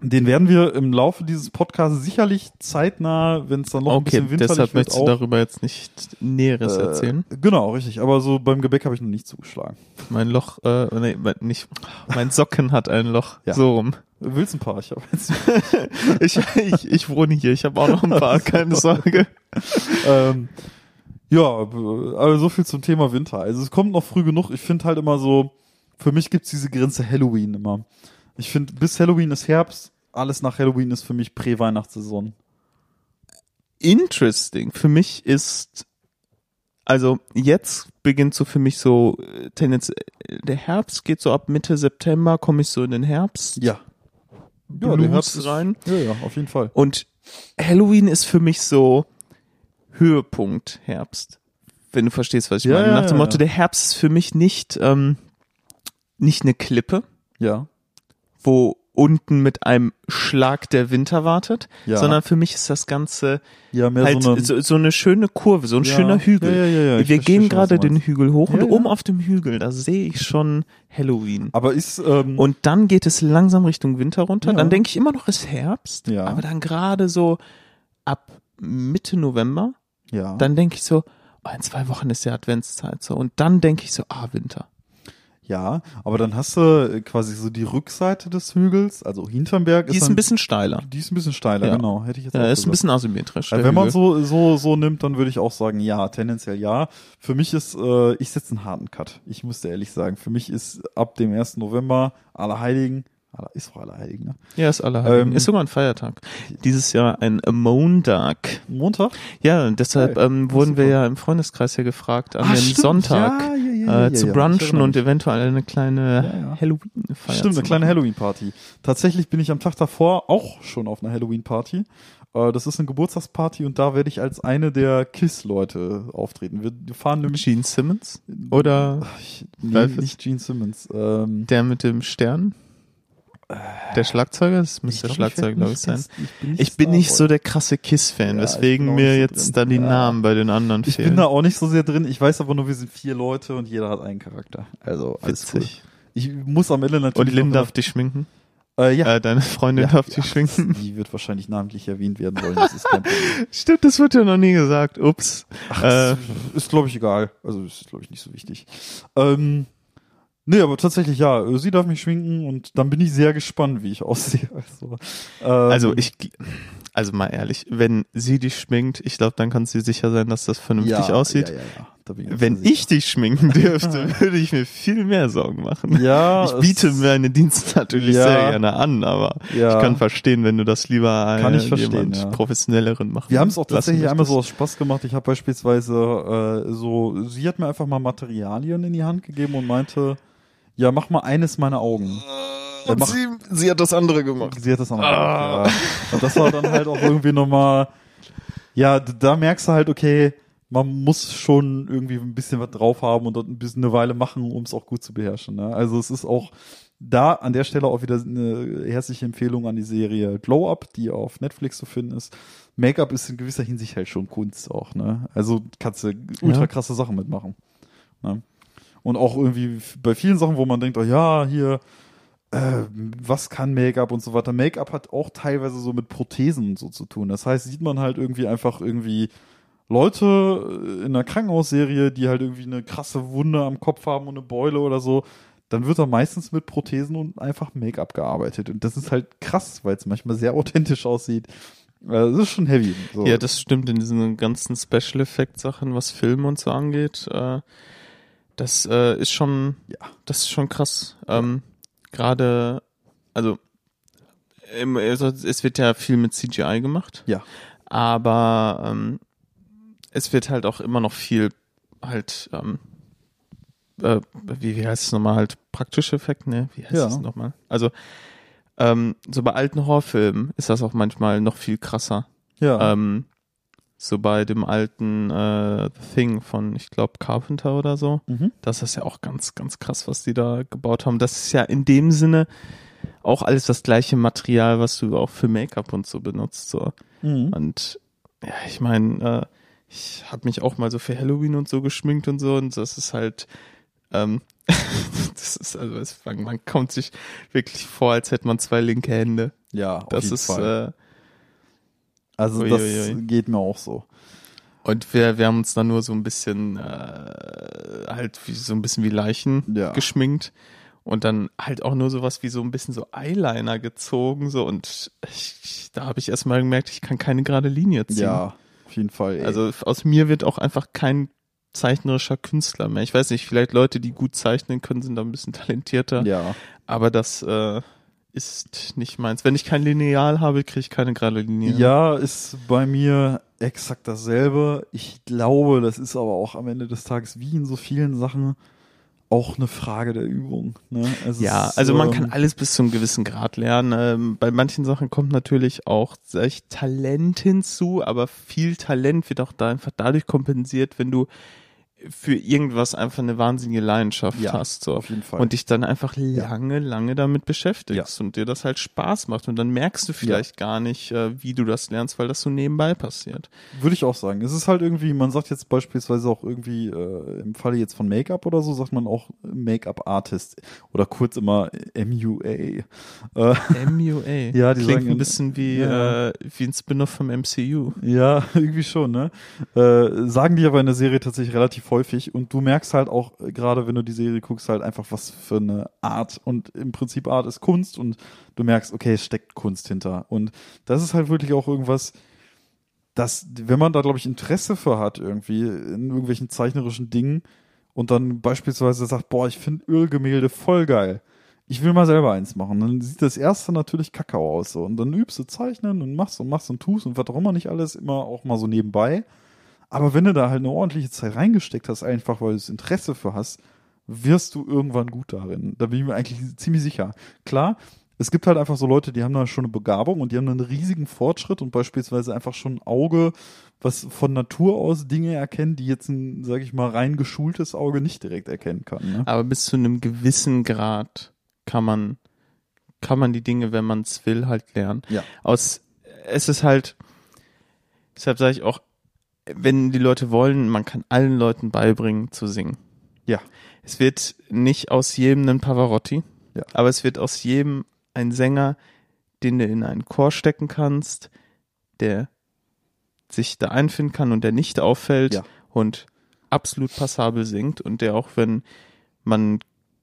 den werden wir im Laufe dieses Podcasts sicherlich zeitnah, wenn es dann noch ein Okay, bisschen winterlich deshalb wird, möchtest du darüber jetzt nicht Näheres äh, erzählen. Genau, richtig. Aber so beim Gebäck habe ich noch nicht zugeschlagen. Mein Loch, äh, nee, mein- nicht, mein Socken hat ein Loch. Ja. So rum. Willst ein paar? Ich habe jetzt. Ich, ich, ich wohne hier, ich habe auch noch ein paar, keine Sorge. ähm, ja, b- also so viel zum Thema Winter. Also es kommt noch früh genug. Ich finde halt immer so, für mich gibt's diese Grenze Halloween immer. Ich finde, bis Halloween ist Herbst, alles nach Halloween ist für mich Prä-Weihnachtssaison. Interesting. Für mich ist, also jetzt beginnt so für mich so, äh, tendenziell, der Herbst geht so ab Mitte September, komme ich so in den Herbst. Ja. Blues der Herbst ist- rein. Ja, ja, auf jeden Fall. Und Halloween ist für mich so Höhepunkt Herbst. Wenn du verstehst, was ich Ja, meine. ja, Nach dem ja, Motto, ja. der Herbst ist für mich nicht, ähm, nicht eine Klippe, Ja. Wo unten mit einem Schlag der Winter wartet, Ja. sondern für mich ist das Ganze Ja, halt so eine. so, so eine schöne Kurve, so ein Ja. schöner Hügel. Wir gehen gerade den. Hügel hoch und oben auf dem Hügel, da sehe ich schon Halloween. aber ist, ähm, Und dann geht es langsam Richtung Winter runter. Dann denke ich immer noch, es ist Herbst. Ja. Aber dann gerade so ab Mitte November, ja. dann denke ich so, in zwei Wochen ist ja Adventszeit so. Und dann denke ich so, ah, Winter. Ja, aber dann hast du äh, quasi so die Rückseite des Hügels, also hinterm Berg Die ist dann, ein bisschen steiler. die ist ein bisschen steiler, Ja. genau, hätte ich jetzt Ja, auch ist ein gesagt. bisschen asymmetrisch. Also wenn man so, so, so nimmt, dann würde ich auch sagen, ja, tendenziell ja. Für mich ist, äh, ich setze einen harten Cut. Ich muss dir ehrlich sagen, für mich ist ab dem 1. November Allerheiligen, Aller, ist doch Allerheiligen, ne? Ja, ist Allerheiligen. Ähm, ist sogar ein Feiertag. Dieses Jahr ein Montag. Montag? Ja, deshalb Geil. ähm, wurden ist wir ja im Freundeskreis ja gefragt, an Ah, dem stimmt. Sonntag Ja, ja, ja, ja, äh, zu brunchen und eventuell eine kleine. Halloween-Feier Stimmt, eine kleine. Halloween-Party. Tatsächlich bin ich am Tag davor auch schon auf einer Halloween-Party. Äh, das ist eine Geburtstagsparty und da werde ich als eine der KISS-Leute auftreten. Wir, fahren nämlich Gene Simmons oder ich, nee, nicht Gene Simmons. Ähm, der mit dem Stern? Der Schlagzeuger? Das ich müsste der ich Schlagzeuger, glaube ich, sein. Ich bin nicht, Ich bin nicht so der krasse Kiss-Fan, Ja, ich weswegen mir so jetzt drin. dann die Ja. Namen bei den anderen Ich fehlen. bin da auch nicht so sehr drin. Ich weiß aber nur, wir sind vier Leute und jeder hat einen Charakter. Also alles cool. Witzig. Ich muss am Ende natürlich. Und Lynn darf dich schminken? Äh, ja. Äh, deine Freundin ja, darf dich schminken? Die wird wahrscheinlich namentlich erwähnt werden wollen. Das ist kein Problem. Stimmt, das wird ja noch nie gesagt. Ups. Ach, Äh. das ist, glaube ich, egal. Also ist, glaube ich, nicht so wichtig. Ähm, nee, aber tatsächlich, ja, sie darf mich schminken und dann bin ich sehr gespannt, wie ich aussehe. Also, ähm, Also ich, also mal ehrlich, wenn sie dich schminkt, ich glaube, dann kannst du dir sicher sein, dass das vernünftig ja, aussieht. Ja, ja, ich Wenn ich dich schminken dürfte, würde ich mir viel mehr Sorgen machen. Ja, ich biete meine Dienste natürlich sehr gerne an, aber ich kann verstehen, wenn du das lieber Kann äh, verstehen, jemand professionelleren machen Wir haben es auch tatsächlich einmal so aus Spaß gemacht. Ich habe beispielsweise äh, so, sie hat mir einfach mal Materialien in die Hand gegeben und meinte, ja, mach mal eines meiner Augen. Und mach- sie, sie hat das andere gemacht. Sie hat das noch Ah. gemacht, ja. Und das war dann halt auch irgendwie nochmal, ja, da merkst du halt, okay, man muss schon irgendwie ein bisschen was drauf haben und dort ein bisschen eine Weile machen, um es auch gut zu beherrschen. Ne? Also es ist auch da an der Stelle auch wieder eine herzliche Empfehlung an die Serie Glow Up, die auf Netflix zu finden ist. Make-up ist in gewisser Hinsicht halt schon Kunst auch, ne? Also kannst du ultra Ja. krasse Sachen mitmachen. Ne? Und auch irgendwie bei vielen Sachen, wo man denkt, oh ja, hier, äh, was kann Make-up und so weiter. Make-up hat auch teilweise so mit Prothesen und so zu tun. Das heißt, sieht man halt irgendwie einfach irgendwie Leute äh, in einer Krankenhausserie, die halt irgendwie eine krasse Wunde am Kopf haben und eine Beule oder so, dann wird da meistens mit Prothesen und einfach Make-up gearbeitet. Und das ist halt krass, weil es manchmal sehr authentisch aussieht. Äh, Das ist schon heavy. So. Ja, das stimmt in diesen ganzen Special Effect Sachen, was Film und so angeht. Äh, das äh, ist schon, Ja. das ist schon krass. Ähm, Gerade, also, im, es wird ja viel mit CGI gemacht. Ja. Aber ähm, es wird halt auch immer noch viel halt, ähm, äh, wie, wie heißt es nochmal, halt praktische Effekte, ne? Wie heißt Ja. es nochmal? Also, ähm, so bei alten Horrorfilmen ist das auch manchmal noch viel krasser. ja. Ähm, so bei dem alten äh, The Thing von, ich glaube, Carpenter oder so. mhm. Das ist ja auch ganz, ganz krass, was die da gebaut haben. Das ist ja in dem Sinne auch alles das gleiche Material, was du auch für Make-up und so benutzt. So. Mhm. Und ja, ich meine, äh, ich habe mich auch mal so für Halloween und so geschminkt und so und das ist halt, ähm, das ist also, man kommt sich wirklich vor, als hätte man zwei linke Hände. Ja, auf Das jeden ist, Fall. äh, Also Uiuiui. das geht mir auch so. Und wir, wir haben uns dann nur so ein bisschen, äh, halt wie, so ein bisschen wie Leichen Ja. geschminkt. Und dann halt auch nur sowas wie so ein bisschen so Eyeliner gezogen, so. Und ich, da habe ich erstmal gemerkt, ich kann keine gerade Linie ziehen. Ja, auf jeden Fall. Ey. Also aus mir wird auch einfach kein zeichnerischer Künstler mehr. Ich weiß nicht, vielleicht Leute, die gut zeichnen können, sind da ein bisschen talentierter. ja. Aber das äh, ist nicht meins. Wenn ich kein Lineal habe, kriege ich keine gerade Linie. Ja, ist bei mir exakt dasselbe. Ich glaube, das ist aber auch am Ende des Tages wie in so vielen Sachen auch eine Frage der Übung. Ne? Ja, ist, also man ähm, kann alles bis zu einem gewissen Grad lernen. Ähm, bei manchen Sachen kommt natürlich auch Talent hinzu, aber viel Talent wird auch da einfach dadurch kompensiert, wenn du für irgendwas einfach eine wahnsinnige Leidenschaft Ja, hast. So. auf jeden Fall. Und dich dann einfach lange, lange damit beschäftigst und dir das halt Spaß macht. Und dann merkst du vielleicht gar nicht, äh, wie du das lernst, weil das so nebenbei passiert. Würde ich auch sagen. Es ist halt irgendwie, man sagt jetzt beispielsweise auch irgendwie, äh, im Falle jetzt von Make-up oder so, sagt man auch Make-up-Artist oder kurz immer MUA. Äh, MUA. Ja, die Klingt sagen- ein bisschen wie, Ja. äh, wie ein Spin-off vom MCU. Ja, irgendwie schon, ne? Äh, sagen die aber in der Serie tatsächlich relativ häufig und du merkst halt auch, äh, gerade wenn du die Serie guckst, halt einfach, was für eine Art und im Prinzip Art ist Kunst und du merkst, okay, es steckt Kunst hinter. Und das ist halt wirklich auch irgendwas, dass, wenn man da, glaube ich, Interesse für hat, irgendwie, in irgendwelchen zeichnerischen Dingen und dann beispielsweise sagt, boah, ich finde Ölgemälde voll geil. Ich will mal selber eins machen. Dann sieht das erste natürlich Kakao aus so. Und dann übst du zeichnen und machst und machst und tust und was auch immer nicht alles, immer auch mal so nebenbei. Aber wenn du da halt eine ordentliche Zeit reingesteckt hast, einfach weil du das Interesse für hast, wirst du irgendwann gut darin. Da bin ich mir eigentlich ziemlich sicher. Klar, es gibt halt einfach so Leute, die haben da schon eine Begabung und die haben einen riesigen Fortschritt und beispielsweise einfach schon ein Auge, was von Natur aus Dinge erkennt, die jetzt ein, sag ich mal, rein geschultes Auge nicht direkt erkennen kann. Ne? Aber bis zu einem gewissen Grad kann man, kann man die Dinge, wenn man es will, halt lernen. Ja. Aus, es ist halt, deshalb sage ich auch, wenn die Leute wollen, man kann allen Leuten beibringen zu singen. Ja. Es wird nicht aus jedem ein Pavarotti, Ja. aber es wird aus jedem ein Sänger, den du in einen Chor stecken kannst, der sich da einfinden kann und der nicht auffällt Ja. und absolut passabel singt und der auch, wenn man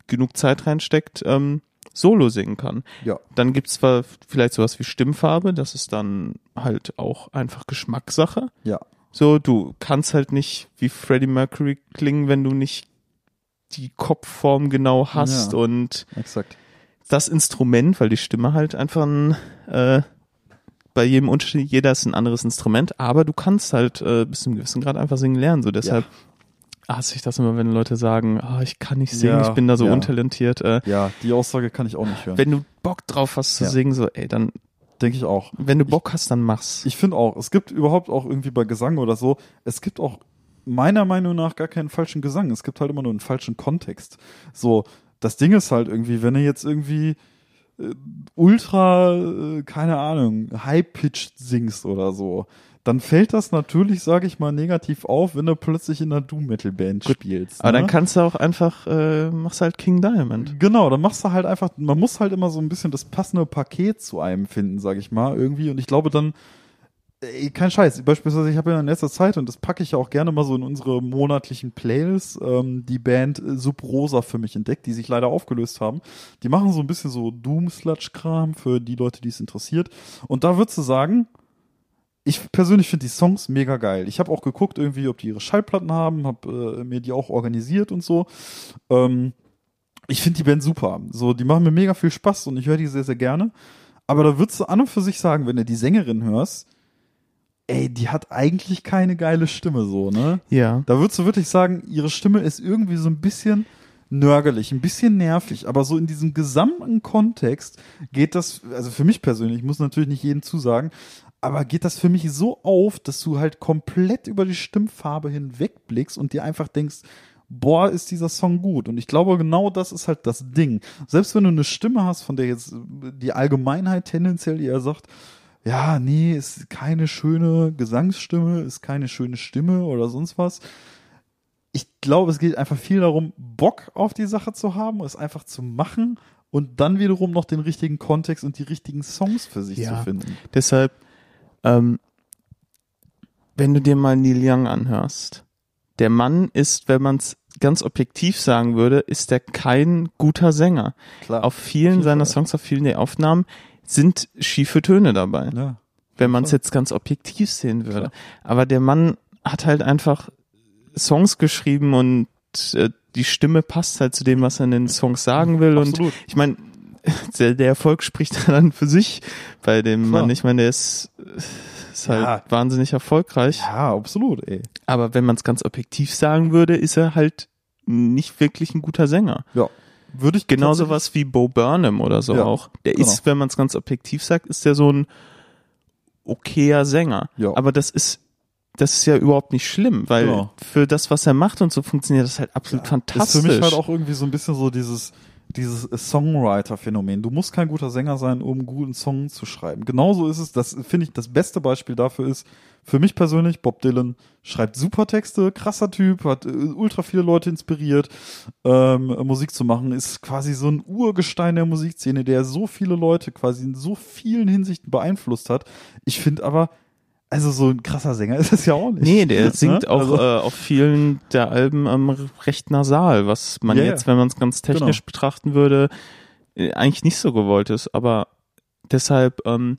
genug Zeit reinsteckt, ähm, Solo singen kann. Ja. Dann gibt's zwar vielleicht sowas wie Stimmfarbe, das ist dann halt auch einfach Geschmackssache. Ja. So, du kannst halt nicht wie Freddie Mercury klingen, wenn du nicht die Kopfform genau hast Ja. und Exakt. das Instrument, weil die Stimme halt einfach ein, äh, bei jedem Unterschied, jeder ist ein anderes Instrument, aber du kannst halt äh, bis zu einem gewissen Grad einfach singen lernen. So deshalb hasse ich das immer, wenn Leute sagen, ah, ich kann nicht singen, Ja, ich bin da so ja. untalentiert. Äh, Ja, die Aussage kann ich auch nicht hören. wenn du Bock drauf hast zu Ja. singen, so, ey, dann, Denke ich auch. wenn du Bock hast, dann mach's. Ich finde auch, es gibt überhaupt auch irgendwie bei Gesang oder so, es gibt auch meiner Meinung nach gar keinen falschen Gesang. Es gibt halt immer nur einen falschen Kontext. So, das Ding ist halt irgendwie, wenn du jetzt irgendwie äh, ultra, äh, keine Ahnung, high-pitched singst oder so, dann fällt das natürlich, sage ich mal, negativ auf, wenn du plötzlich in einer Doom-Metal-Band spielst. aber ne? dann kannst du auch einfach, äh, machst halt King Diamond. Genau, dann machst du halt einfach, man muss halt immer so ein bisschen das passende Paket zu einem finden, sag ich mal, irgendwie. Und ich glaube dann, ey, kein Scheiß, beispielsweise, ich habe ja in letzter Zeit, und das packe ich ja auch gerne mal so in unsere monatlichen Playlists, ähm, die Band äh, Sub Rosa für mich entdeckt, die sich leider aufgelöst haben. Die machen so ein bisschen so Doom-Sludge-Kram für die Leute, die es interessiert. Und da würdest du sagen, ich persönlich finde die Songs mega geil. Ich habe auch geguckt, irgendwie, ob die ihre Schallplatten haben, habe äh, mir die auch organisiert und so. Ähm, ich finde die Band super. So, die machen mir mega viel Spaß und ich höre die sehr, sehr gerne. Aber da würdest du an und für sich sagen, wenn du die Sängerin hörst, ey, die hat eigentlich keine geile Stimme, so, ne? Ja. Da würdest du wirklich sagen, ihre Stimme ist irgendwie so ein bisschen nörgelig, ein bisschen nervig, aber so in diesem gesamten Kontext geht das, also für mich persönlich, ich muss natürlich nicht jedem zusagen, aber geht das für mich so auf, dass du halt komplett über die Stimmfarbe hinwegblickst und dir einfach denkst, boah, ist dieser Song gut. Und ich glaube, genau das ist halt das Ding. Selbst wenn du eine Stimme hast, von der jetzt die Allgemeinheit tendenziell eher sagt, ja, nee, ist keine schöne Gesangsstimme, ist keine schöne Stimme oder sonst was. Ich glaube, es geht einfach viel darum, Bock auf die Sache zu haben, es einfach zu machen und dann wiederum noch den richtigen Kontext und die richtigen Songs für sich Ja. zu finden. Deshalb, ähm, wenn du dir mal Neil Young anhörst, der Mann ist, wenn man es ganz objektiv sagen würde, ist er kein guter Sänger. Klar. Auf vielen jeden seiner. Songs, auf vielen der Aufnahmen sind schiefe Töne dabei, ja. wenn man es jetzt ganz objektiv sehen würde. Klar. Aber der Mann hat halt einfach Songs geschrieben und äh, die Stimme passt halt zu dem, was er in den Songs sagen will. Und Absolut. ich meine, der, der Erfolg spricht dann für sich bei dem Klar. Mann. Ich meine, der ist, ist halt Ja. wahnsinnig erfolgreich. Ja, absolut, ey. Aber wenn man es ganz objektiv sagen würde, ist er halt nicht wirklich ein guter Sänger. Ja. Würde ich Genauso was wie Bo Burnham oder so Ja, auch. Der genau. ist, wenn man es ganz objektiv sagt, ist der so ein okayer Sänger. Ja. Aber das ist das ist ja überhaupt nicht schlimm, weil Genau. für das, was er macht und so funktioniert das halt absolut fantastisch. Ist für mich halt auch irgendwie so ein bisschen so dieses, dieses Songwriter-Phänomen. Du musst kein guter Sänger sein, um guten Song zu schreiben. Genauso ist es, das finde ich, das beste Beispiel dafür ist, für mich persönlich, Bob Dylan schreibt super Texte, krasser Typ, hat äh, ultra viele Leute inspiriert, ähm, Musik zu machen, ist quasi so ein Urgestein der Musikszene, der so viele Leute quasi in so vielen Hinsichten beeinflusst hat. Ich finde aber, also so ein krasser Sänger ist es ja auch nicht. Nee, der singt Ne? auch Also- äh, auf vielen der Alben ähm, recht nasal, was man ja. jetzt, wenn man es ganz technisch Genau. betrachten würde, äh, eigentlich nicht so gewollt ist. Aber deshalb, ähm,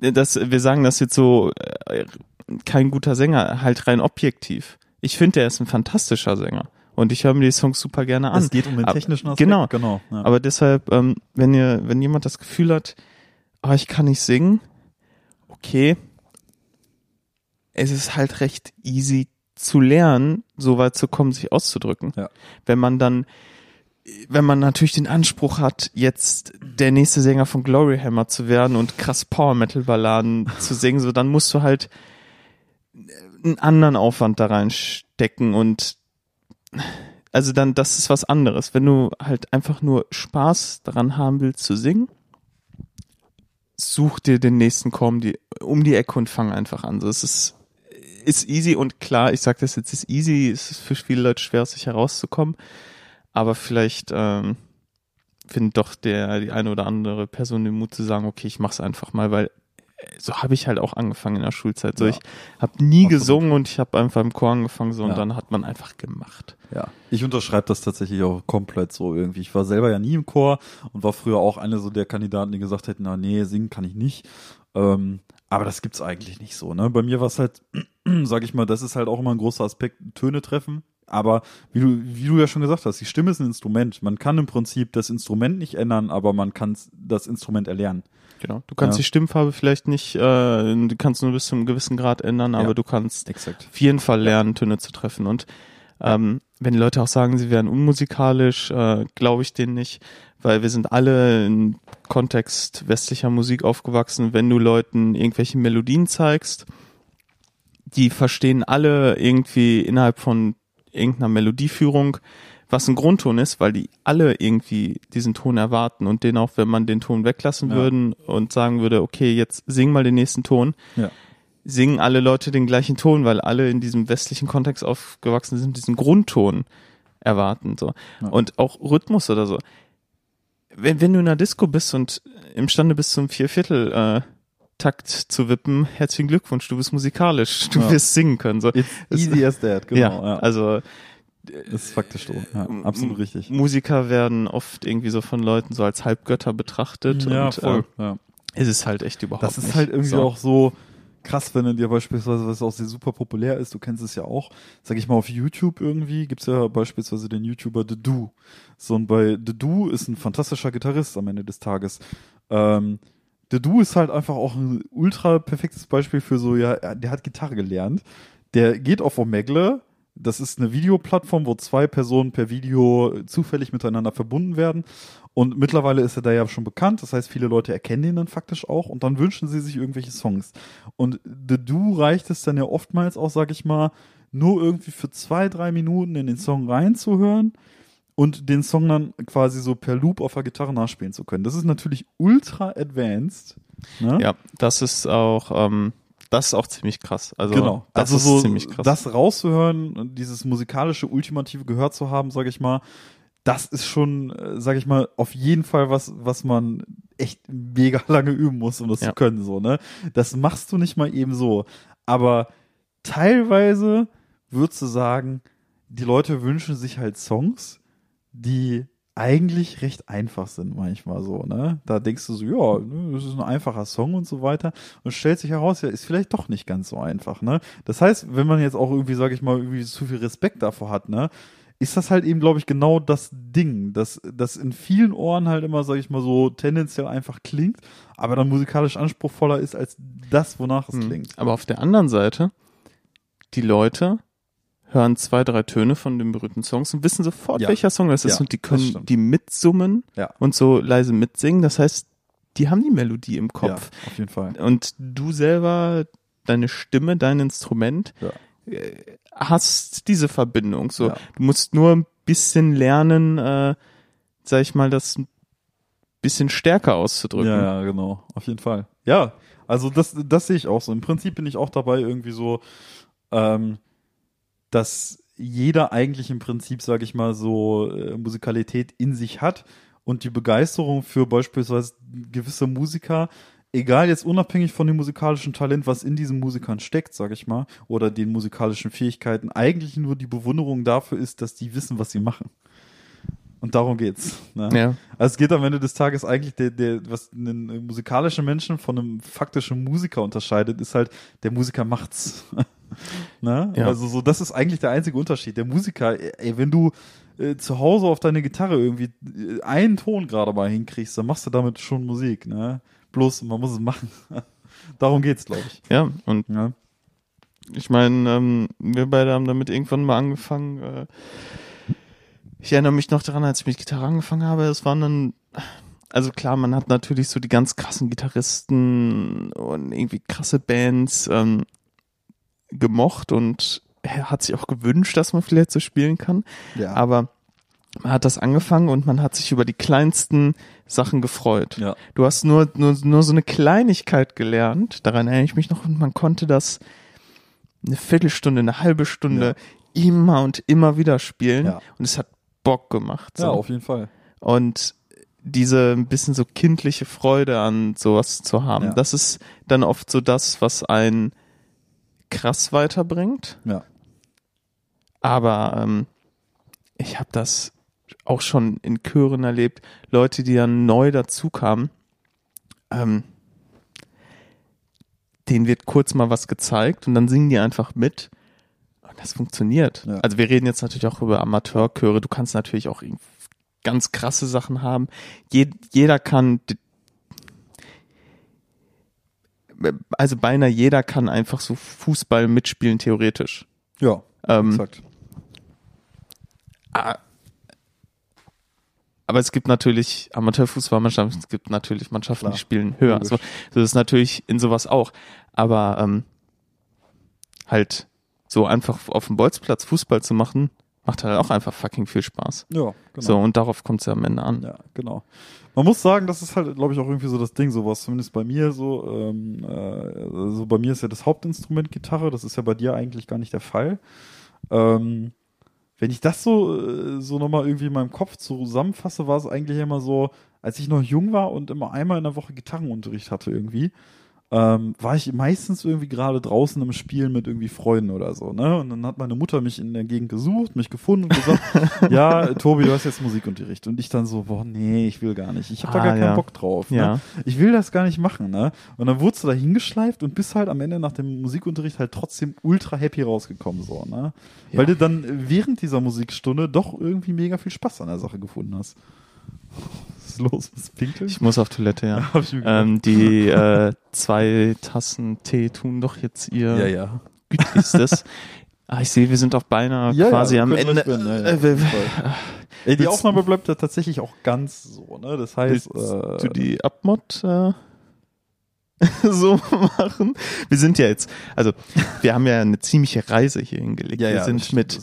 äh, das, wir sagen das jetzt so, äh, kein guter Sänger, halt rein objektiv. Ich finde, er ist ein fantastischer Sänger. Und ich höre mir die Songs super gerne an. Es geht um den technischen Aspekt. genau. genau ja. Aber deshalb, ähm, wenn ihr, wenn jemand das Gefühl hat, ah, ich kann nicht singen, okay, es ist halt recht easy zu lernen, so weit zu kommen, sich auszudrücken. Ja. Wenn man dann, wenn man natürlich den Anspruch hat, jetzt der nächste Sänger von Glory Hammer zu werden und krass Power Metal Balladen zu singen, so dann musst du halt einen anderen Aufwand da reinstecken und also dann, das ist was anderes. Wenn du halt einfach nur Spaß daran haben willst zu singen, such dir den nächsten Chor um die, Ecke und fang einfach an. So, es ist, ist easy und klar, ich sag das jetzt, ist easy, es ist für viele Leute schwer, aus sich herauszukommen, aber vielleicht ähm, findet doch der, die eine oder andere Person den Mut zu sagen, okay, ich mach's einfach mal, weil so habe ich halt auch angefangen in der Schulzeit. So, Ja. ich habe nie Absolut. gesungen und ich habe einfach im Chor angefangen so und Ja. dann hat man einfach gemacht. Ja, ich unterschreibe das tatsächlich auch komplett so irgendwie. Ich war selber ja nie im Chor und war früher auch eine so der Kandidaten, die gesagt hätten, na nee, singen kann ich nicht. Ähm, aber das gibt's eigentlich nicht so, ne? Bei mir war es halt, sag ich mal, das ist halt auch immer ein großer Aspekt, Töne treffen. Aber wie du, wie du ja schon gesagt hast, die Stimme ist ein Instrument. Man kann im Prinzip das Instrument nicht ändern, aber man kann das Instrument erlernen. Genau. Du kannst Ja. die Stimmfarbe vielleicht nicht, äh, du kannst nur bis zu einem gewissen Grad ändern, aber Ja. du kannst Exakt. auf jeden Fall lernen, Töne zu treffen. Und ähm, wenn die Leute auch sagen, sie wären unmusikalisch, äh, glaube ich denen nicht, weil wir sind alle im Kontext westlicher Musik aufgewachsen. Wenn du Leuten irgendwelche Melodien zeigst, die verstehen alle irgendwie innerhalb von irgendeiner Melodieführung, was ein Grundton ist, weil die alle irgendwie diesen Ton erwarten und den auch, wenn man den Ton weglassen Ja. würden und sagen würde, okay, jetzt sing mal den nächsten Ton, Ja. singen alle Leute den gleichen Ton, weil alle in diesem westlichen Kontext aufgewachsen sind, diesen Grundton erwarten. So. Ja. Und auch Rhythmus oder so. Wenn, wenn du in einer Disco bist und imstande bist, zum Vierviertel äh, Takt zu wippen, herzlichen Glückwunsch, du bist musikalisch, du Ja. wirst singen können. So. It's Es- easy as that, genau. ja, Ja, also das ist faktisch so. Ja, absolut richtig. Musiker werden oft irgendwie so von Leuten so als Halbgötter betrachtet Ja, und voll. Äh, ja. ist es halt echt überhaupt Das ist nicht. halt irgendwie so. auch so krass, wenn du dir beispielsweise, was auch sehr super populär ist, du kennst es ja auch, sag ich mal, auf YouTube irgendwie, gibt's ja beispielsweise den YouTuber The Do. So, und bei The Do ist ein fantastischer Gitarrist am Ende des Tages. Ähm, The Do ist halt einfach auch ein ultra perfektes Beispiel für so, ja, er- der hat Gitarre gelernt. Der geht auf Omegle, das ist eine Videoplattform, wo zwei Personen per Video zufällig miteinander verbunden werden. Und mittlerweile ist er da ja schon bekannt. Das heißt, viele Leute erkennen ihn dann faktisch auch und dann wünschen sie sich irgendwelche Songs. Und The Do reicht es dann ja oftmals auch, sag ich mal, nur irgendwie für zwei, drei Minuten in den Song reinzuhören und den Song dann quasi so per Loop auf der Gitarre nachspielen zu können. Das ist natürlich ultra advanced. Ne? Ja, das ist auch, ähm, das ist auch ziemlich krass. Also, Genau. das also ist so ziemlich krass. das rauszuhören, dieses musikalische ultimative Gehör zu haben, sage ich mal, das ist schon, äh, sag ich mal, auf jeden Fall was, was man echt mega lange üben muss, um das Ja. zu können, so, ne? Das machst du nicht mal eben so. Aber teilweise würdest du sagen, die Leute wünschen sich halt Songs, die eigentlich recht einfach sind manchmal so, ne? Da denkst du so, ja, ne, das ist ein einfacher Song und so weiter und stellt sich heraus, ja, ist vielleicht doch nicht ganz so einfach, ne? Das heißt, wenn man jetzt auch irgendwie, sag ich mal, irgendwie zu viel Respekt davor hat, ne? Ist das halt eben, glaube ich, genau das Ding, dass das in vielen Ohren halt immer, sag ich mal, so tendenziell einfach klingt, aber dann musikalisch anspruchsvoller ist als das, wonach es Hm. klingt. Aber auf der anderen Seite, die Leute hören zwei, drei Töne von den berühmten Songs und wissen sofort, Ja. welcher Song das ist Ja, und die können die mitsummen Ja. und so leise mitsingen. Das heißt, die haben die Melodie im Ja, Kopf. auf jeden Fall. Und du selber deine Stimme, dein Instrument, äh, hast diese Verbindung. So, du musst nur ein bisschen lernen, äh, sag ich mal, das ein bisschen stärker auszudrücken. Ja, ja, genau, auf jeden Fall. Ja, also das, das sehe ich auch so. Im Prinzip bin ich auch dabei irgendwie so, ähm, dass jeder eigentlich im Prinzip, sage ich mal, so äh, Musikalität in sich hat und die Begeisterung für beispielsweise gewisse Musiker, egal jetzt unabhängig von dem musikalischen Talent, was in diesen Musikern steckt, sage ich mal, oder den musikalischen Fähigkeiten, eigentlich nur die Bewunderung dafür ist, dass die wissen, was sie machen. Und darum geht's. Ne? Ja. Also es geht am Ende des Tages eigentlich der, der, was einen musikalischen Menschen von einem faktischen Musiker unterscheidet, ist halt, der Musiker macht's. Ne? Ja. Also so, das ist eigentlich der einzige Unterschied. Der Musiker, ey, wenn du äh, zu Hause auf deine Gitarre irgendwie äh, einen Ton gerade mal hinkriegst, dann machst du damit schon Musik, ne? Bloß, man muss es machen. Darum geht's, glaube ich. ja, und Ja. Ich meine, ähm, wir beide haben damit irgendwann mal angefangen. Äh, ich erinnere mich noch daran, als ich mit Gitarre angefangen habe. Es waren dann, also klar, man hat natürlich so die ganz krassen Gitarristen und irgendwie krasse Bands ähm, gemocht und hat sich auch gewünscht, dass man vielleicht so spielen kann. Ja. Aber man hat das angefangen und man hat sich über die kleinsten Sachen gefreut. ja. Du hast nur, nur, nur so eine Kleinigkeit gelernt, daran erinnere ich mich noch, und man konnte das eine Viertelstunde, eine halbe Stunde immer und immer wieder spielen Ja. und es hat Bock gemacht. So. Ja, auf jeden Fall. Und diese ein bisschen so kindliche Freude an sowas zu haben, Ja. das ist dann oft so das, was einen krass weiterbringt. Ja. Aber ähm, ich habe das auch schon in Chören erlebt, Leute, die dann neu dazu kamen, ähm, denen wird kurz mal was gezeigt und dann singen die einfach mit. Und das funktioniert. Ja. Also wir reden jetzt natürlich auch über Amateurchöre. Du kannst natürlich auch ganz krasse Sachen haben. Je, jeder kann, also beinahe jeder kann einfach so Fußball mitspielen, theoretisch. Ja, Ähm, exakt. Ah. Aber es gibt natürlich Amateurfußballmannschaften, es gibt natürlich Mannschaften, Klar, die spielen höher. logisch. So, das ist natürlich in sowas auch. Aber ähm, halt so einfach auf dem Bolzplatz Fußball zu machen, macht halt auch einfach fucking viel Spaß. Ja, genau. So, und darauf kommt es ja am Ende an. Ja, genau. Man muss sagen, das ist halt, glaube ich, auch irgendwie so das Ding, sowas, zumindest bei mir so, ähm, äh, so bei mir ist ja das Hauptinstrument Gitarre, das ist ja bei dir eigentlich gar nicht der Fall. Ähm, wenn ich das so, äh, so nochmal irgendwie in meinem Kopf zusammenfasse, war es eigentlich immer so, als ich noch jung war und immer einmal in der Woche Gitarrenunterricht hatte irgendwie, ähm, war ich meistens irgendwie gerade draußen im Spielen mit irgendwie Freunden oder so, ne? Und dann hat meine Mutter mich in der Gegend gesucht, mich gefunden und gesagt, ja, Tobi, du hast jetzt Musikunterricht. Und ich dann so, boah, nee, ich will gar nicht. Ich habe da Ah, gar keinen ja. Bock drauf. Ne? Ja. Ich will das gar nicht machen, ne? Und dann wurdest du da hingeschleift und bist halt am Ende nach dem Musikunterricht halt trotzdem ultra happy rausgekommen, so, ne? Ja. Weil du dann während dieser Musikstunde doch irgendwie mega viel Spaß an der Sache gefunden hast. Ist los? Was pinkeln? Ich muss auf Toilette, ja. Ähm, die äh, zwei Tassen Tee tun doch jetzt ihr ja, ja. gütlichstes. ah, ich sehe, wir sind auch beinahe Ja, quasi am Ende. ja, äh, die Aufnahme bleibt ja tatsächlich auch ganz so, ne? Das heißt, Willst äh, du die Abmod äh, so machen? Wir sind ja jetzt, also wir haben ja eine ziemliche Reise hier hingelegt. ja, wir ja, sind mit.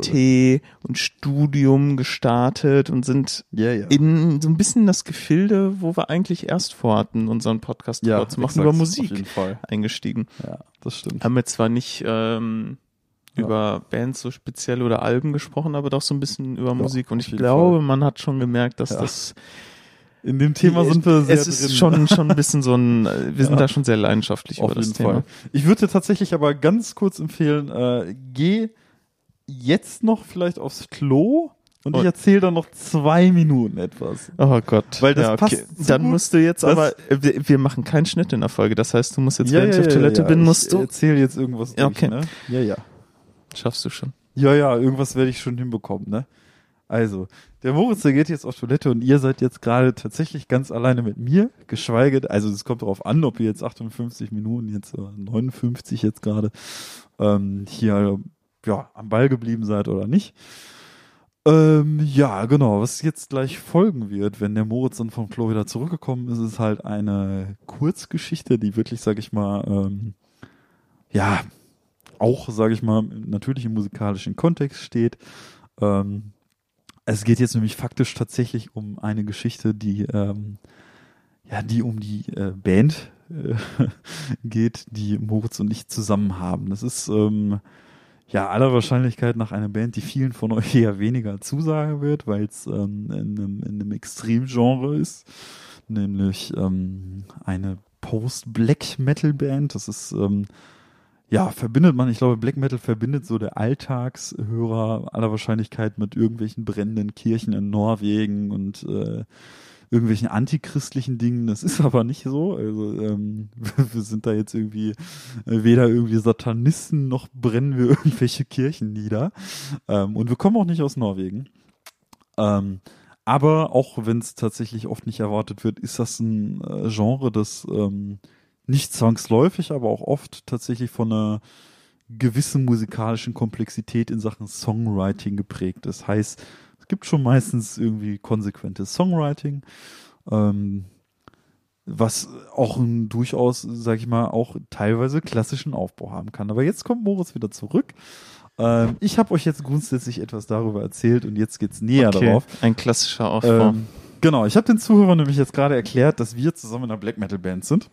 Tee und Studium gestartet und sind Ja, in so ein bisschen das Gefilde, wo wir eigentlich erst vorhatten, unseren Podcast ja, zu machen, exakt, über Musik eingestiegen. Ja, das stimmt. Haben wir zwar nicht ähm, über Bands so speziell oder Alben gesprochen, aber doch so ein bisschen über Musik. Und ich glaube, Fall. man hat schon gemerkt, dass das In dem Thema sind wir sehr es ist drin. schon schon ein bisschen so ein, äh, wir sind Ja. da schon sehr leidenschaftlich Auf über das Thema. Fall. Ich würde dir tatsächlich aber ganz kurz empfehlen, äh, geh jetzt noch vielleicht aufs Klo und ich Und- erzähle dann noch zwei Minuten etwas. Oh Gott. Weil das ja, okay. passt so Dann gut. musst du jetzt aber, wir, wir machen keinen Schnitt in der Folge. Das heißt, du musst jetzt, während ich auf Toilette bin, musst ich du, erzähle jetzt irgendwas durch, Okay. ne? Ja, ja. schaffst du schon. Ja, ja, irgendwas werde ich schon hinbekommen, ne? Also, der Moritz, der geht jetzt auf Toilette und ihr seid jetzt gerade tatsächlich ganz alleine mit mir, geschweige, also es kommt darauf an, ob ihr jetzt 58 Minuten, jetzt äh, 59 jetzt gerade, ähm, hier, ja, am Ball geblieben seid oder nicht. Ähm, ja, genau, was jetzt gleich folgen wird, wenn der Moritz dann vom Klo wieder zurückgekommen ist, ist halt eine Kurzgeschichte, die wirklich, sag ich mal, ähm, ja, auch, sage ich mal, natürlich im musikalischen Kontext steht. Ähm, es geht jetzt nämlich faktisch tatsächlich um eine Geschichte, die ähm, ja, die um die äh, Band äh, geht, die Moritz und ich zusammen haben. Das ist ähm, ja aller Wahrscheinlichkeit nach einer Band, die vielen von euch eher weniger zusagen wird, weil es ähm, in, einem, in einem Extremgenre ist, nämlich ähm, eine Post-Black-Metal-Band. Das ist ähm, ja, verbindet man, ich glaube, Black Metal verbindet so der Alltagshörer aller Wahrscheinlichkeit mit irgendwelchen brennenden Kirchen in Norwegen und äh, irgendwelchen antichristlichen Dingen. Das ist aber nicht so. Also ähm, wir sind da jetzt irgendwie äh, weder irgendwie Satanisten noch brennen wir irgendwelche Kirchen nieder. Ähm, und wir kommen auch nicht aus Norwegen. Ähm, aber auch wenn es tatsächlich oft nicht erwartet wird, ist das ein äh, Genre, das ähm, nicht zwangsläufig, aber auch oft tatsächlich von einer gewissen musikalischen Komplexität in Sachen Songwriting geprägt ist. Heißt, es gibt schon meistens irgendwie konsequentes Songwriting, ähm, was auch ein durchaus, sag ich mal, auch teilweise klassischen Aufbau haben kann. Aber jetzt kommt Moritz wieder zurück. Ähm, ich habe euch jetzt grundsätzlich etwas darüber erzählt und jetzt geht's näher Okay, darauf. ein klassischer Aufbau. Ähm, genau, ich habe den Zuhörern nämlich jetzt gerade erklärt, dass wir zusammen in einer Black Metal Band sind.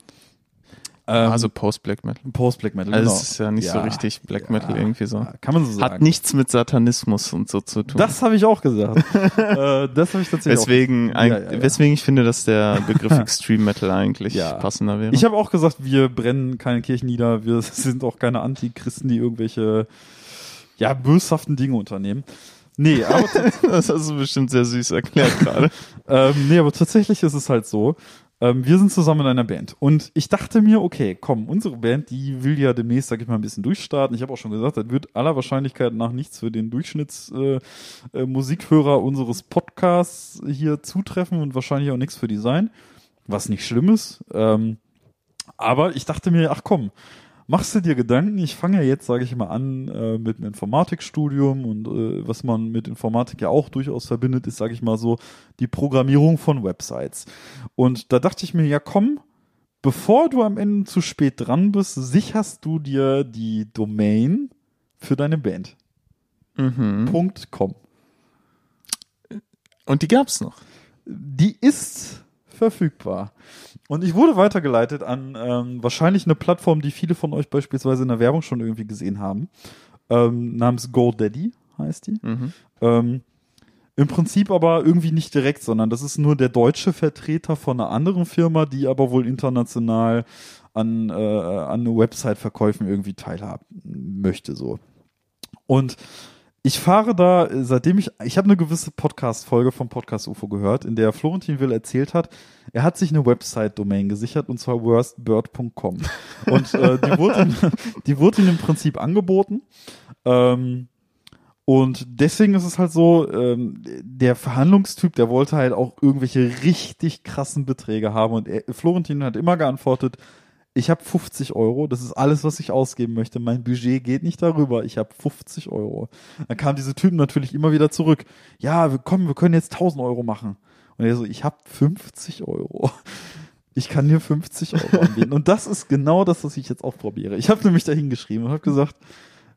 Ähm, also Post-Black Metal. Post-Black Metal. Also genau. es ist ja nicht so Ja, richtig Black ja, Metal irgendwie so. Kann man so sagen. Hat nichts mit Satanismus und so zu tun. Das habe ich auch gesagt. äh, das habe ich tatsächlich Weswegen, auch ein, Ja, weswegen ich finde, dass der Begriff Extreme Metal eigentlich passender wäre. Ich habe auch gesagt, wir brennen keine Kirchen nieder, wir sind auch keine Antichristen, die irgendwelche ja, böshaften Dinge unternehmen. Nee, aber, das hast du bestimmt sehr süß erklärt gerade. ähm, nee, aber tatsächlich ist es halt so, ähm, wir sind zusammen in einer Band. Und ich dachte mir, okay, komm, unsere Band, die will ja demnächst, sag ich mal, ein bisschen durchstarten. Ich habe auch schon gesagt, das wird aller Wahrscheinlichkeit nach nichts für den Durchschnittsmusikhörer äh, äh, unseres Podcasts hier zutreffen und wahrscheinlich auch nichts für die sein. Was nicht schlimm ist. Ähm, aber ich dachte mir, ach komm, machst du dir Gedanken? Ich fange ja jetzt, sage ich mal, an äh, mit einem Informatikstudium und äh, was man mit Informatik ja auch durchaus verbindet, ist, sage ich mal so, die Programmierung von Websites. Und da dachte ich mir, ja komm, bevor du am Ende zu spät dran bist, sicherst du dir die Domain für deine Band. Mhm. Punkt .com. Und die gab's noch. Die ist verfügbar. Und ich wurde weitergeleitet an ähm, wahrscheinlich eine Plattform, die viele von euch beispielsweise in der Werbung schon irgendwie gesehen haben. Ähm, namens GoDaddy heißt die. Mhm. Ähm, Im Prinzip aber irgendwie nicht direkt, sondern das ist nur der deutsche Vertreter von einer anderen Firma, die aber wohl international an, äh, an Website-Verkäufen irgendwie teilhaben möchte, so. Und ich fahre da, seitdem ich, ich habe eine gewisse Podcast-Folge vom Podcast UFO gehört, in der Florentin Will erzählt hat, er hat sich eine Website-Domain gesichert und zwar worstbird.com. Und äh, die, wurde ihm, die wurde ihm im Prinzip angeboten. Ähm, und deswegen ist es halt so, ähm, der Verhandlungstyp, der wollte halt auch irgendwelche richtig krassen Beträge haben. Und er, Florentin hat immer geantwortet, ich habe 50 Euro, das ist alles, was ich ausgeben möchte. Mein Budget geht nicht darüber, ich habe 50 Euro. Dann kamen diese Typen natürlich immer wieder zurück. Ja, wir, komm, wir können jetzt 1000 Euro machen. Und er so, ich habe 50 Euro. Ich kann dir 50 Euro anbieten. Und das ist genau das, was ich jetzt auch probiere. Ich habe nämlich da hingeschrieben und habe gesagt,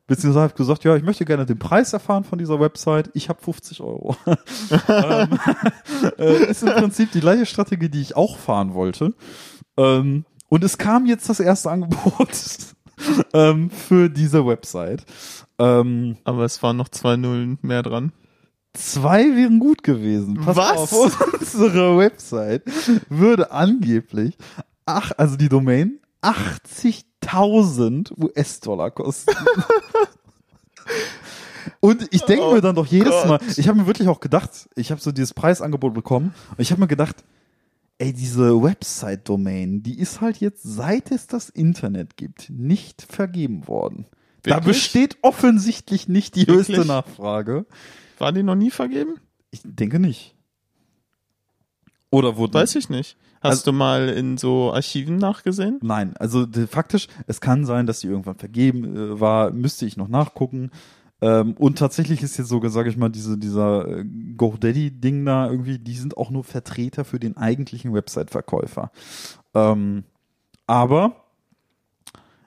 beziehungsweise habe gesagt, ja, ich möchte gerne den Preis erfahren von dieser Website. Ich habe 50 Euro. ähm, äh, ist im Prinzip die gleiche Strategie, die ich auch fahren wollte. Ähm, und es kam jetzt das erste Angebot ähm, für diese Website. Ähm, Aber es waren noch zwei Nullen mehr dran. zwei wären gut gewesen. Pass Was? auf, unsere Website würde angeblich, ach, also die Domain, 80.000 US-Dollar kosten. Und ich denke Oh mir dann doch jedes Gott. Mal, ich habe mir wirklich auch gedacht, ich habe so dieses Preisangebot bekommen und ich habe mir gedacht, ey, diese Website-Domain, die ist halt jetzt, seit es das Internet gibt, nicht vergeben worden. Da Wirklich? besteht offensichtlich nicht die höchste Wirklich? Nachfrage. War die noch nie vergeben? Ich denke nicht. Oder wurde Weiß ich nicht. Hast Also- du mal in so Archiven nachgesehen? Nein, also faktisch, es kann sein, dass die irgendwann vergeben äh, war, müsste ich noch nachgucken. Ähm, und tatsächlich ist jetzt sogar, sage ich mal, diese, dieser äh, GoDaddy-Ding da irgendwie, die sind auch nur Vertreter für den eigentlichen Website-Verkäufer. Ähm, aber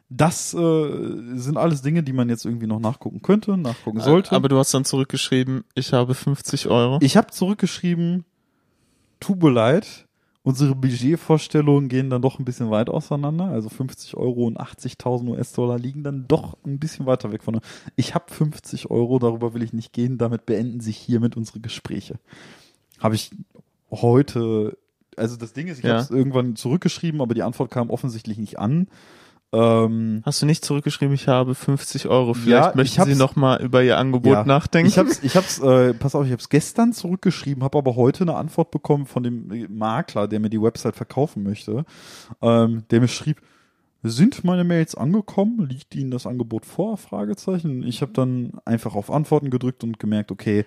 das äh, sind alles Dinge, die man jetzt irgendwie noch nachgucken könnte, nachgucken sollte. Aber du hast dann zurückgeschrieben, ich habe 50 Euro. ich habe zurückgeschrieben, tut mir leid, unsere Budgetvorstellungen gehen dann doch ein bisschen weit auseinander. Also 50 Euro und 80.000 US-Dollar liegen dann doch ein bisschen weiter weg von. Ich habe 50 Euro, darüber will ich nicht gehen. Damit beenden sich hiermit unsere Gespräche. Habe ich heute, also das Ding ist, ich Ja. habe es irgendwann zurückgeschrieben, aber die Antwort kam offensichtlich nicht an. Ähm, Hast du nicht zurückgeschrieben, ich habe 50 Euro. Vielleicht Ja, ich möchten Sie hab's- noch mal über Ihr Angebot Ja. nachdenken. Ich hab's, ich hab's, äh, pass auf, ich hab's gestern zurückgeschrieben, habe aber heute eine Antwort bekommen von dem Makler, der mir die Website verkaufen möchte, ähm, der mir schrieb, sind meine Mails angekommen? Liegt Ihnen das Angebot vor? Fragezeichen. Ich habe dann einfach auf Antworten gedrückt und gemerkt, okay,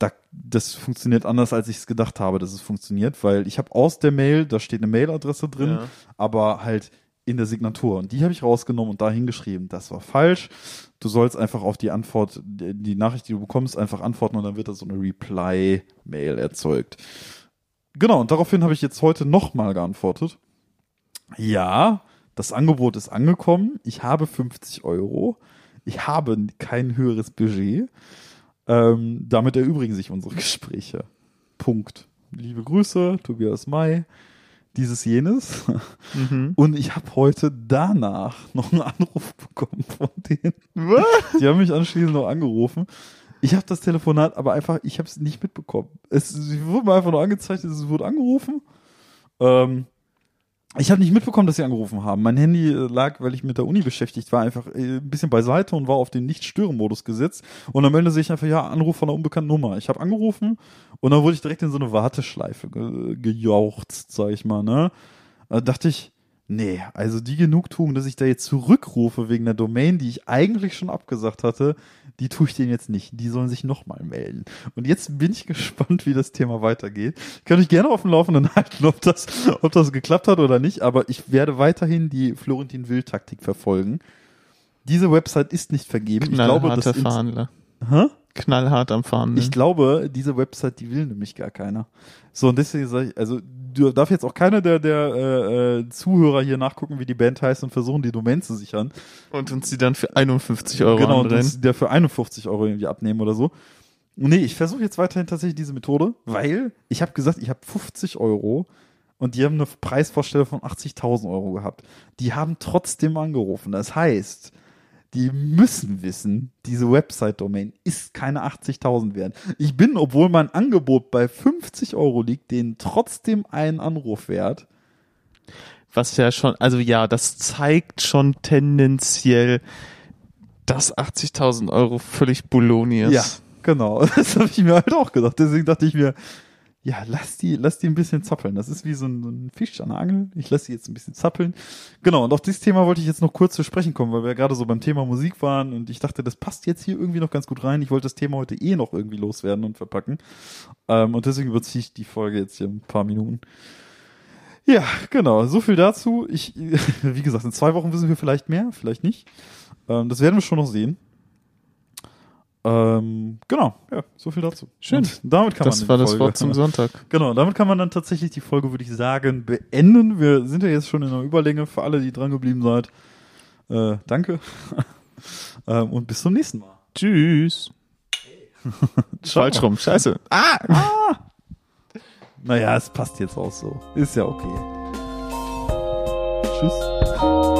da, das funktioniert anders, als ich es gedacht habe, dass es funktioniert, weil ich habe aus der Mail, da steht eine Mailadresse drin, Ja. aber halt in der Signatur. Und die habe ich rausgenommen und da hingeschrieben. Das war falsch. Du sollst einfach auf die Antwort, die Nachricht, die du bekommst, einfach antworten und dann wird da so eine Reply-Mail erzeugt. Genau, und daraufhin habe ich jetzt heute nochmal geantwortet. Ja, das Angebot ist angekommen. Ich habe 50 Euro. Ich habe kein höheres Budget. Ähm, damit erübrigen sich unsere Gespräche. Punkt. Liebe Grüße, Tobias May. Dieses jenes. Mhm. Und ich habe heute danach noch einen Anruf bekommen von denen. Was? Die haben mich anschließend noch angerufen. Ich habe das Telefonat, aber einfach, ich habe es nicht mitbekommen. Es, wurde mir einfach nur angezeigt, es wurde angerufen. Ähm, ich habe nicht mitbekommen, dass sie angerufen haben. Mein Handy äh, lag, weil ich mit der Uni beschäftigt war, einfach äh, ein bisschen beiseite und war auf den Nicht-Stören-Modus gesetzt. Und dann meldete sich einfach, ja, Anruf von einer unbekannten Nummer. Ich habe angerufen und dann wurde ich direkt in so eine Warteschleife ge gejauchzt, sag ich mal, ne? Da dachte ich, nee, also die Genugtuung, dass ich da jetzt zurückrufe wegen der Domain, die ich eigentlich schon abgesagt hatte, die tue ich denen jetzt nicht. Die sollen sich nochmal melden. Und jetzt bin ich gespannt, wie das Thema weitergeht. Ich kann euch gerne auf dem Laufenden halten, ob das, ob das geklappt hat oder nicht, aber ich werde weiterhin die Florentin Will-Taktik verfolgen. Diese Website ist nicht vergeben. Ich glaube, das Verhandler. Hä? Knallhart am Verhandeln. Ich glaube, diese Website, die will nämlich gar keiner. So, und deswegen sage ich, also du darf jetzt auch keiner der, der äh, äh, Zuhörer hier nachgucken, wie die Band heißt und versuchen, die Domain zu sichern. Und uns die dann für 51 Euro genau, und andrehen. uns der für 51 Euro irgendwie abnehmen oder so. Nee, ich versuche jetzt weiterhin tatsächlich diese Methode, weil ich habe gesagt, ich habe 50 Euro und die haben eine Preisvorstellung von 80.000 Euro gehabt. Die haben trotzdem angerufen. Das heißt, die müssen wissen, diese Website-Domain ist keine 80.000 wert. Ich bin, obwohl mein Angebot bei 50 Euro liegt, denen trotzdem einen Anruf wert. Was ja schon, also ja, das zeigt schon tendenziell, dass 80.000 Euro völlig Bologna ist. Ja, genau. Das habe ich mir halt auch gedacht. Deswegen dachte ich mir, ja, lass die, lass die ein bisschen zappeln. Das ist wie so ein, so ein Fisch an der Angel. Ich lasse die jetzt ein bisschen zappeln. Genau, und auf dieses Thema wollte ich jetzt noch kurz zu sprechen kommen, weil wir ja gerade so beim Thema Musik waren und ich dachte, das passt jetzt hier irgendwie noch ganz gut rein. Ich wollte das Thema heute eh noch irgendwie loswerden und verpacken. Ähm, und deswegen überziehe ich die Folge jetzt hier ein paar Minuten. Ja, genau. So viel dazu. Ich, wie gesagt, in zwei Wochen wissen wir vielleicht mehr, vielleicht nicht. Ähm, das werden wir schon noch sehen. Ähm, genau, ja, so viel dazu. Schön. Und damit kann Das man war das Folge, Wort zum Sonntag. Genau, damit kann man dann tatsächlich die Folge, würde ich sagen, beenden. Wir sind ja jetzt schon in einer Überlänge für alle, die dran geblieben seid. Äh, danke. ähm, und bis zum nächsten Mal. Tschüss. Falsch rum. Scheiße. Ah! Naja, es passt jetzt auch so. Ist ja okay. Tschüss.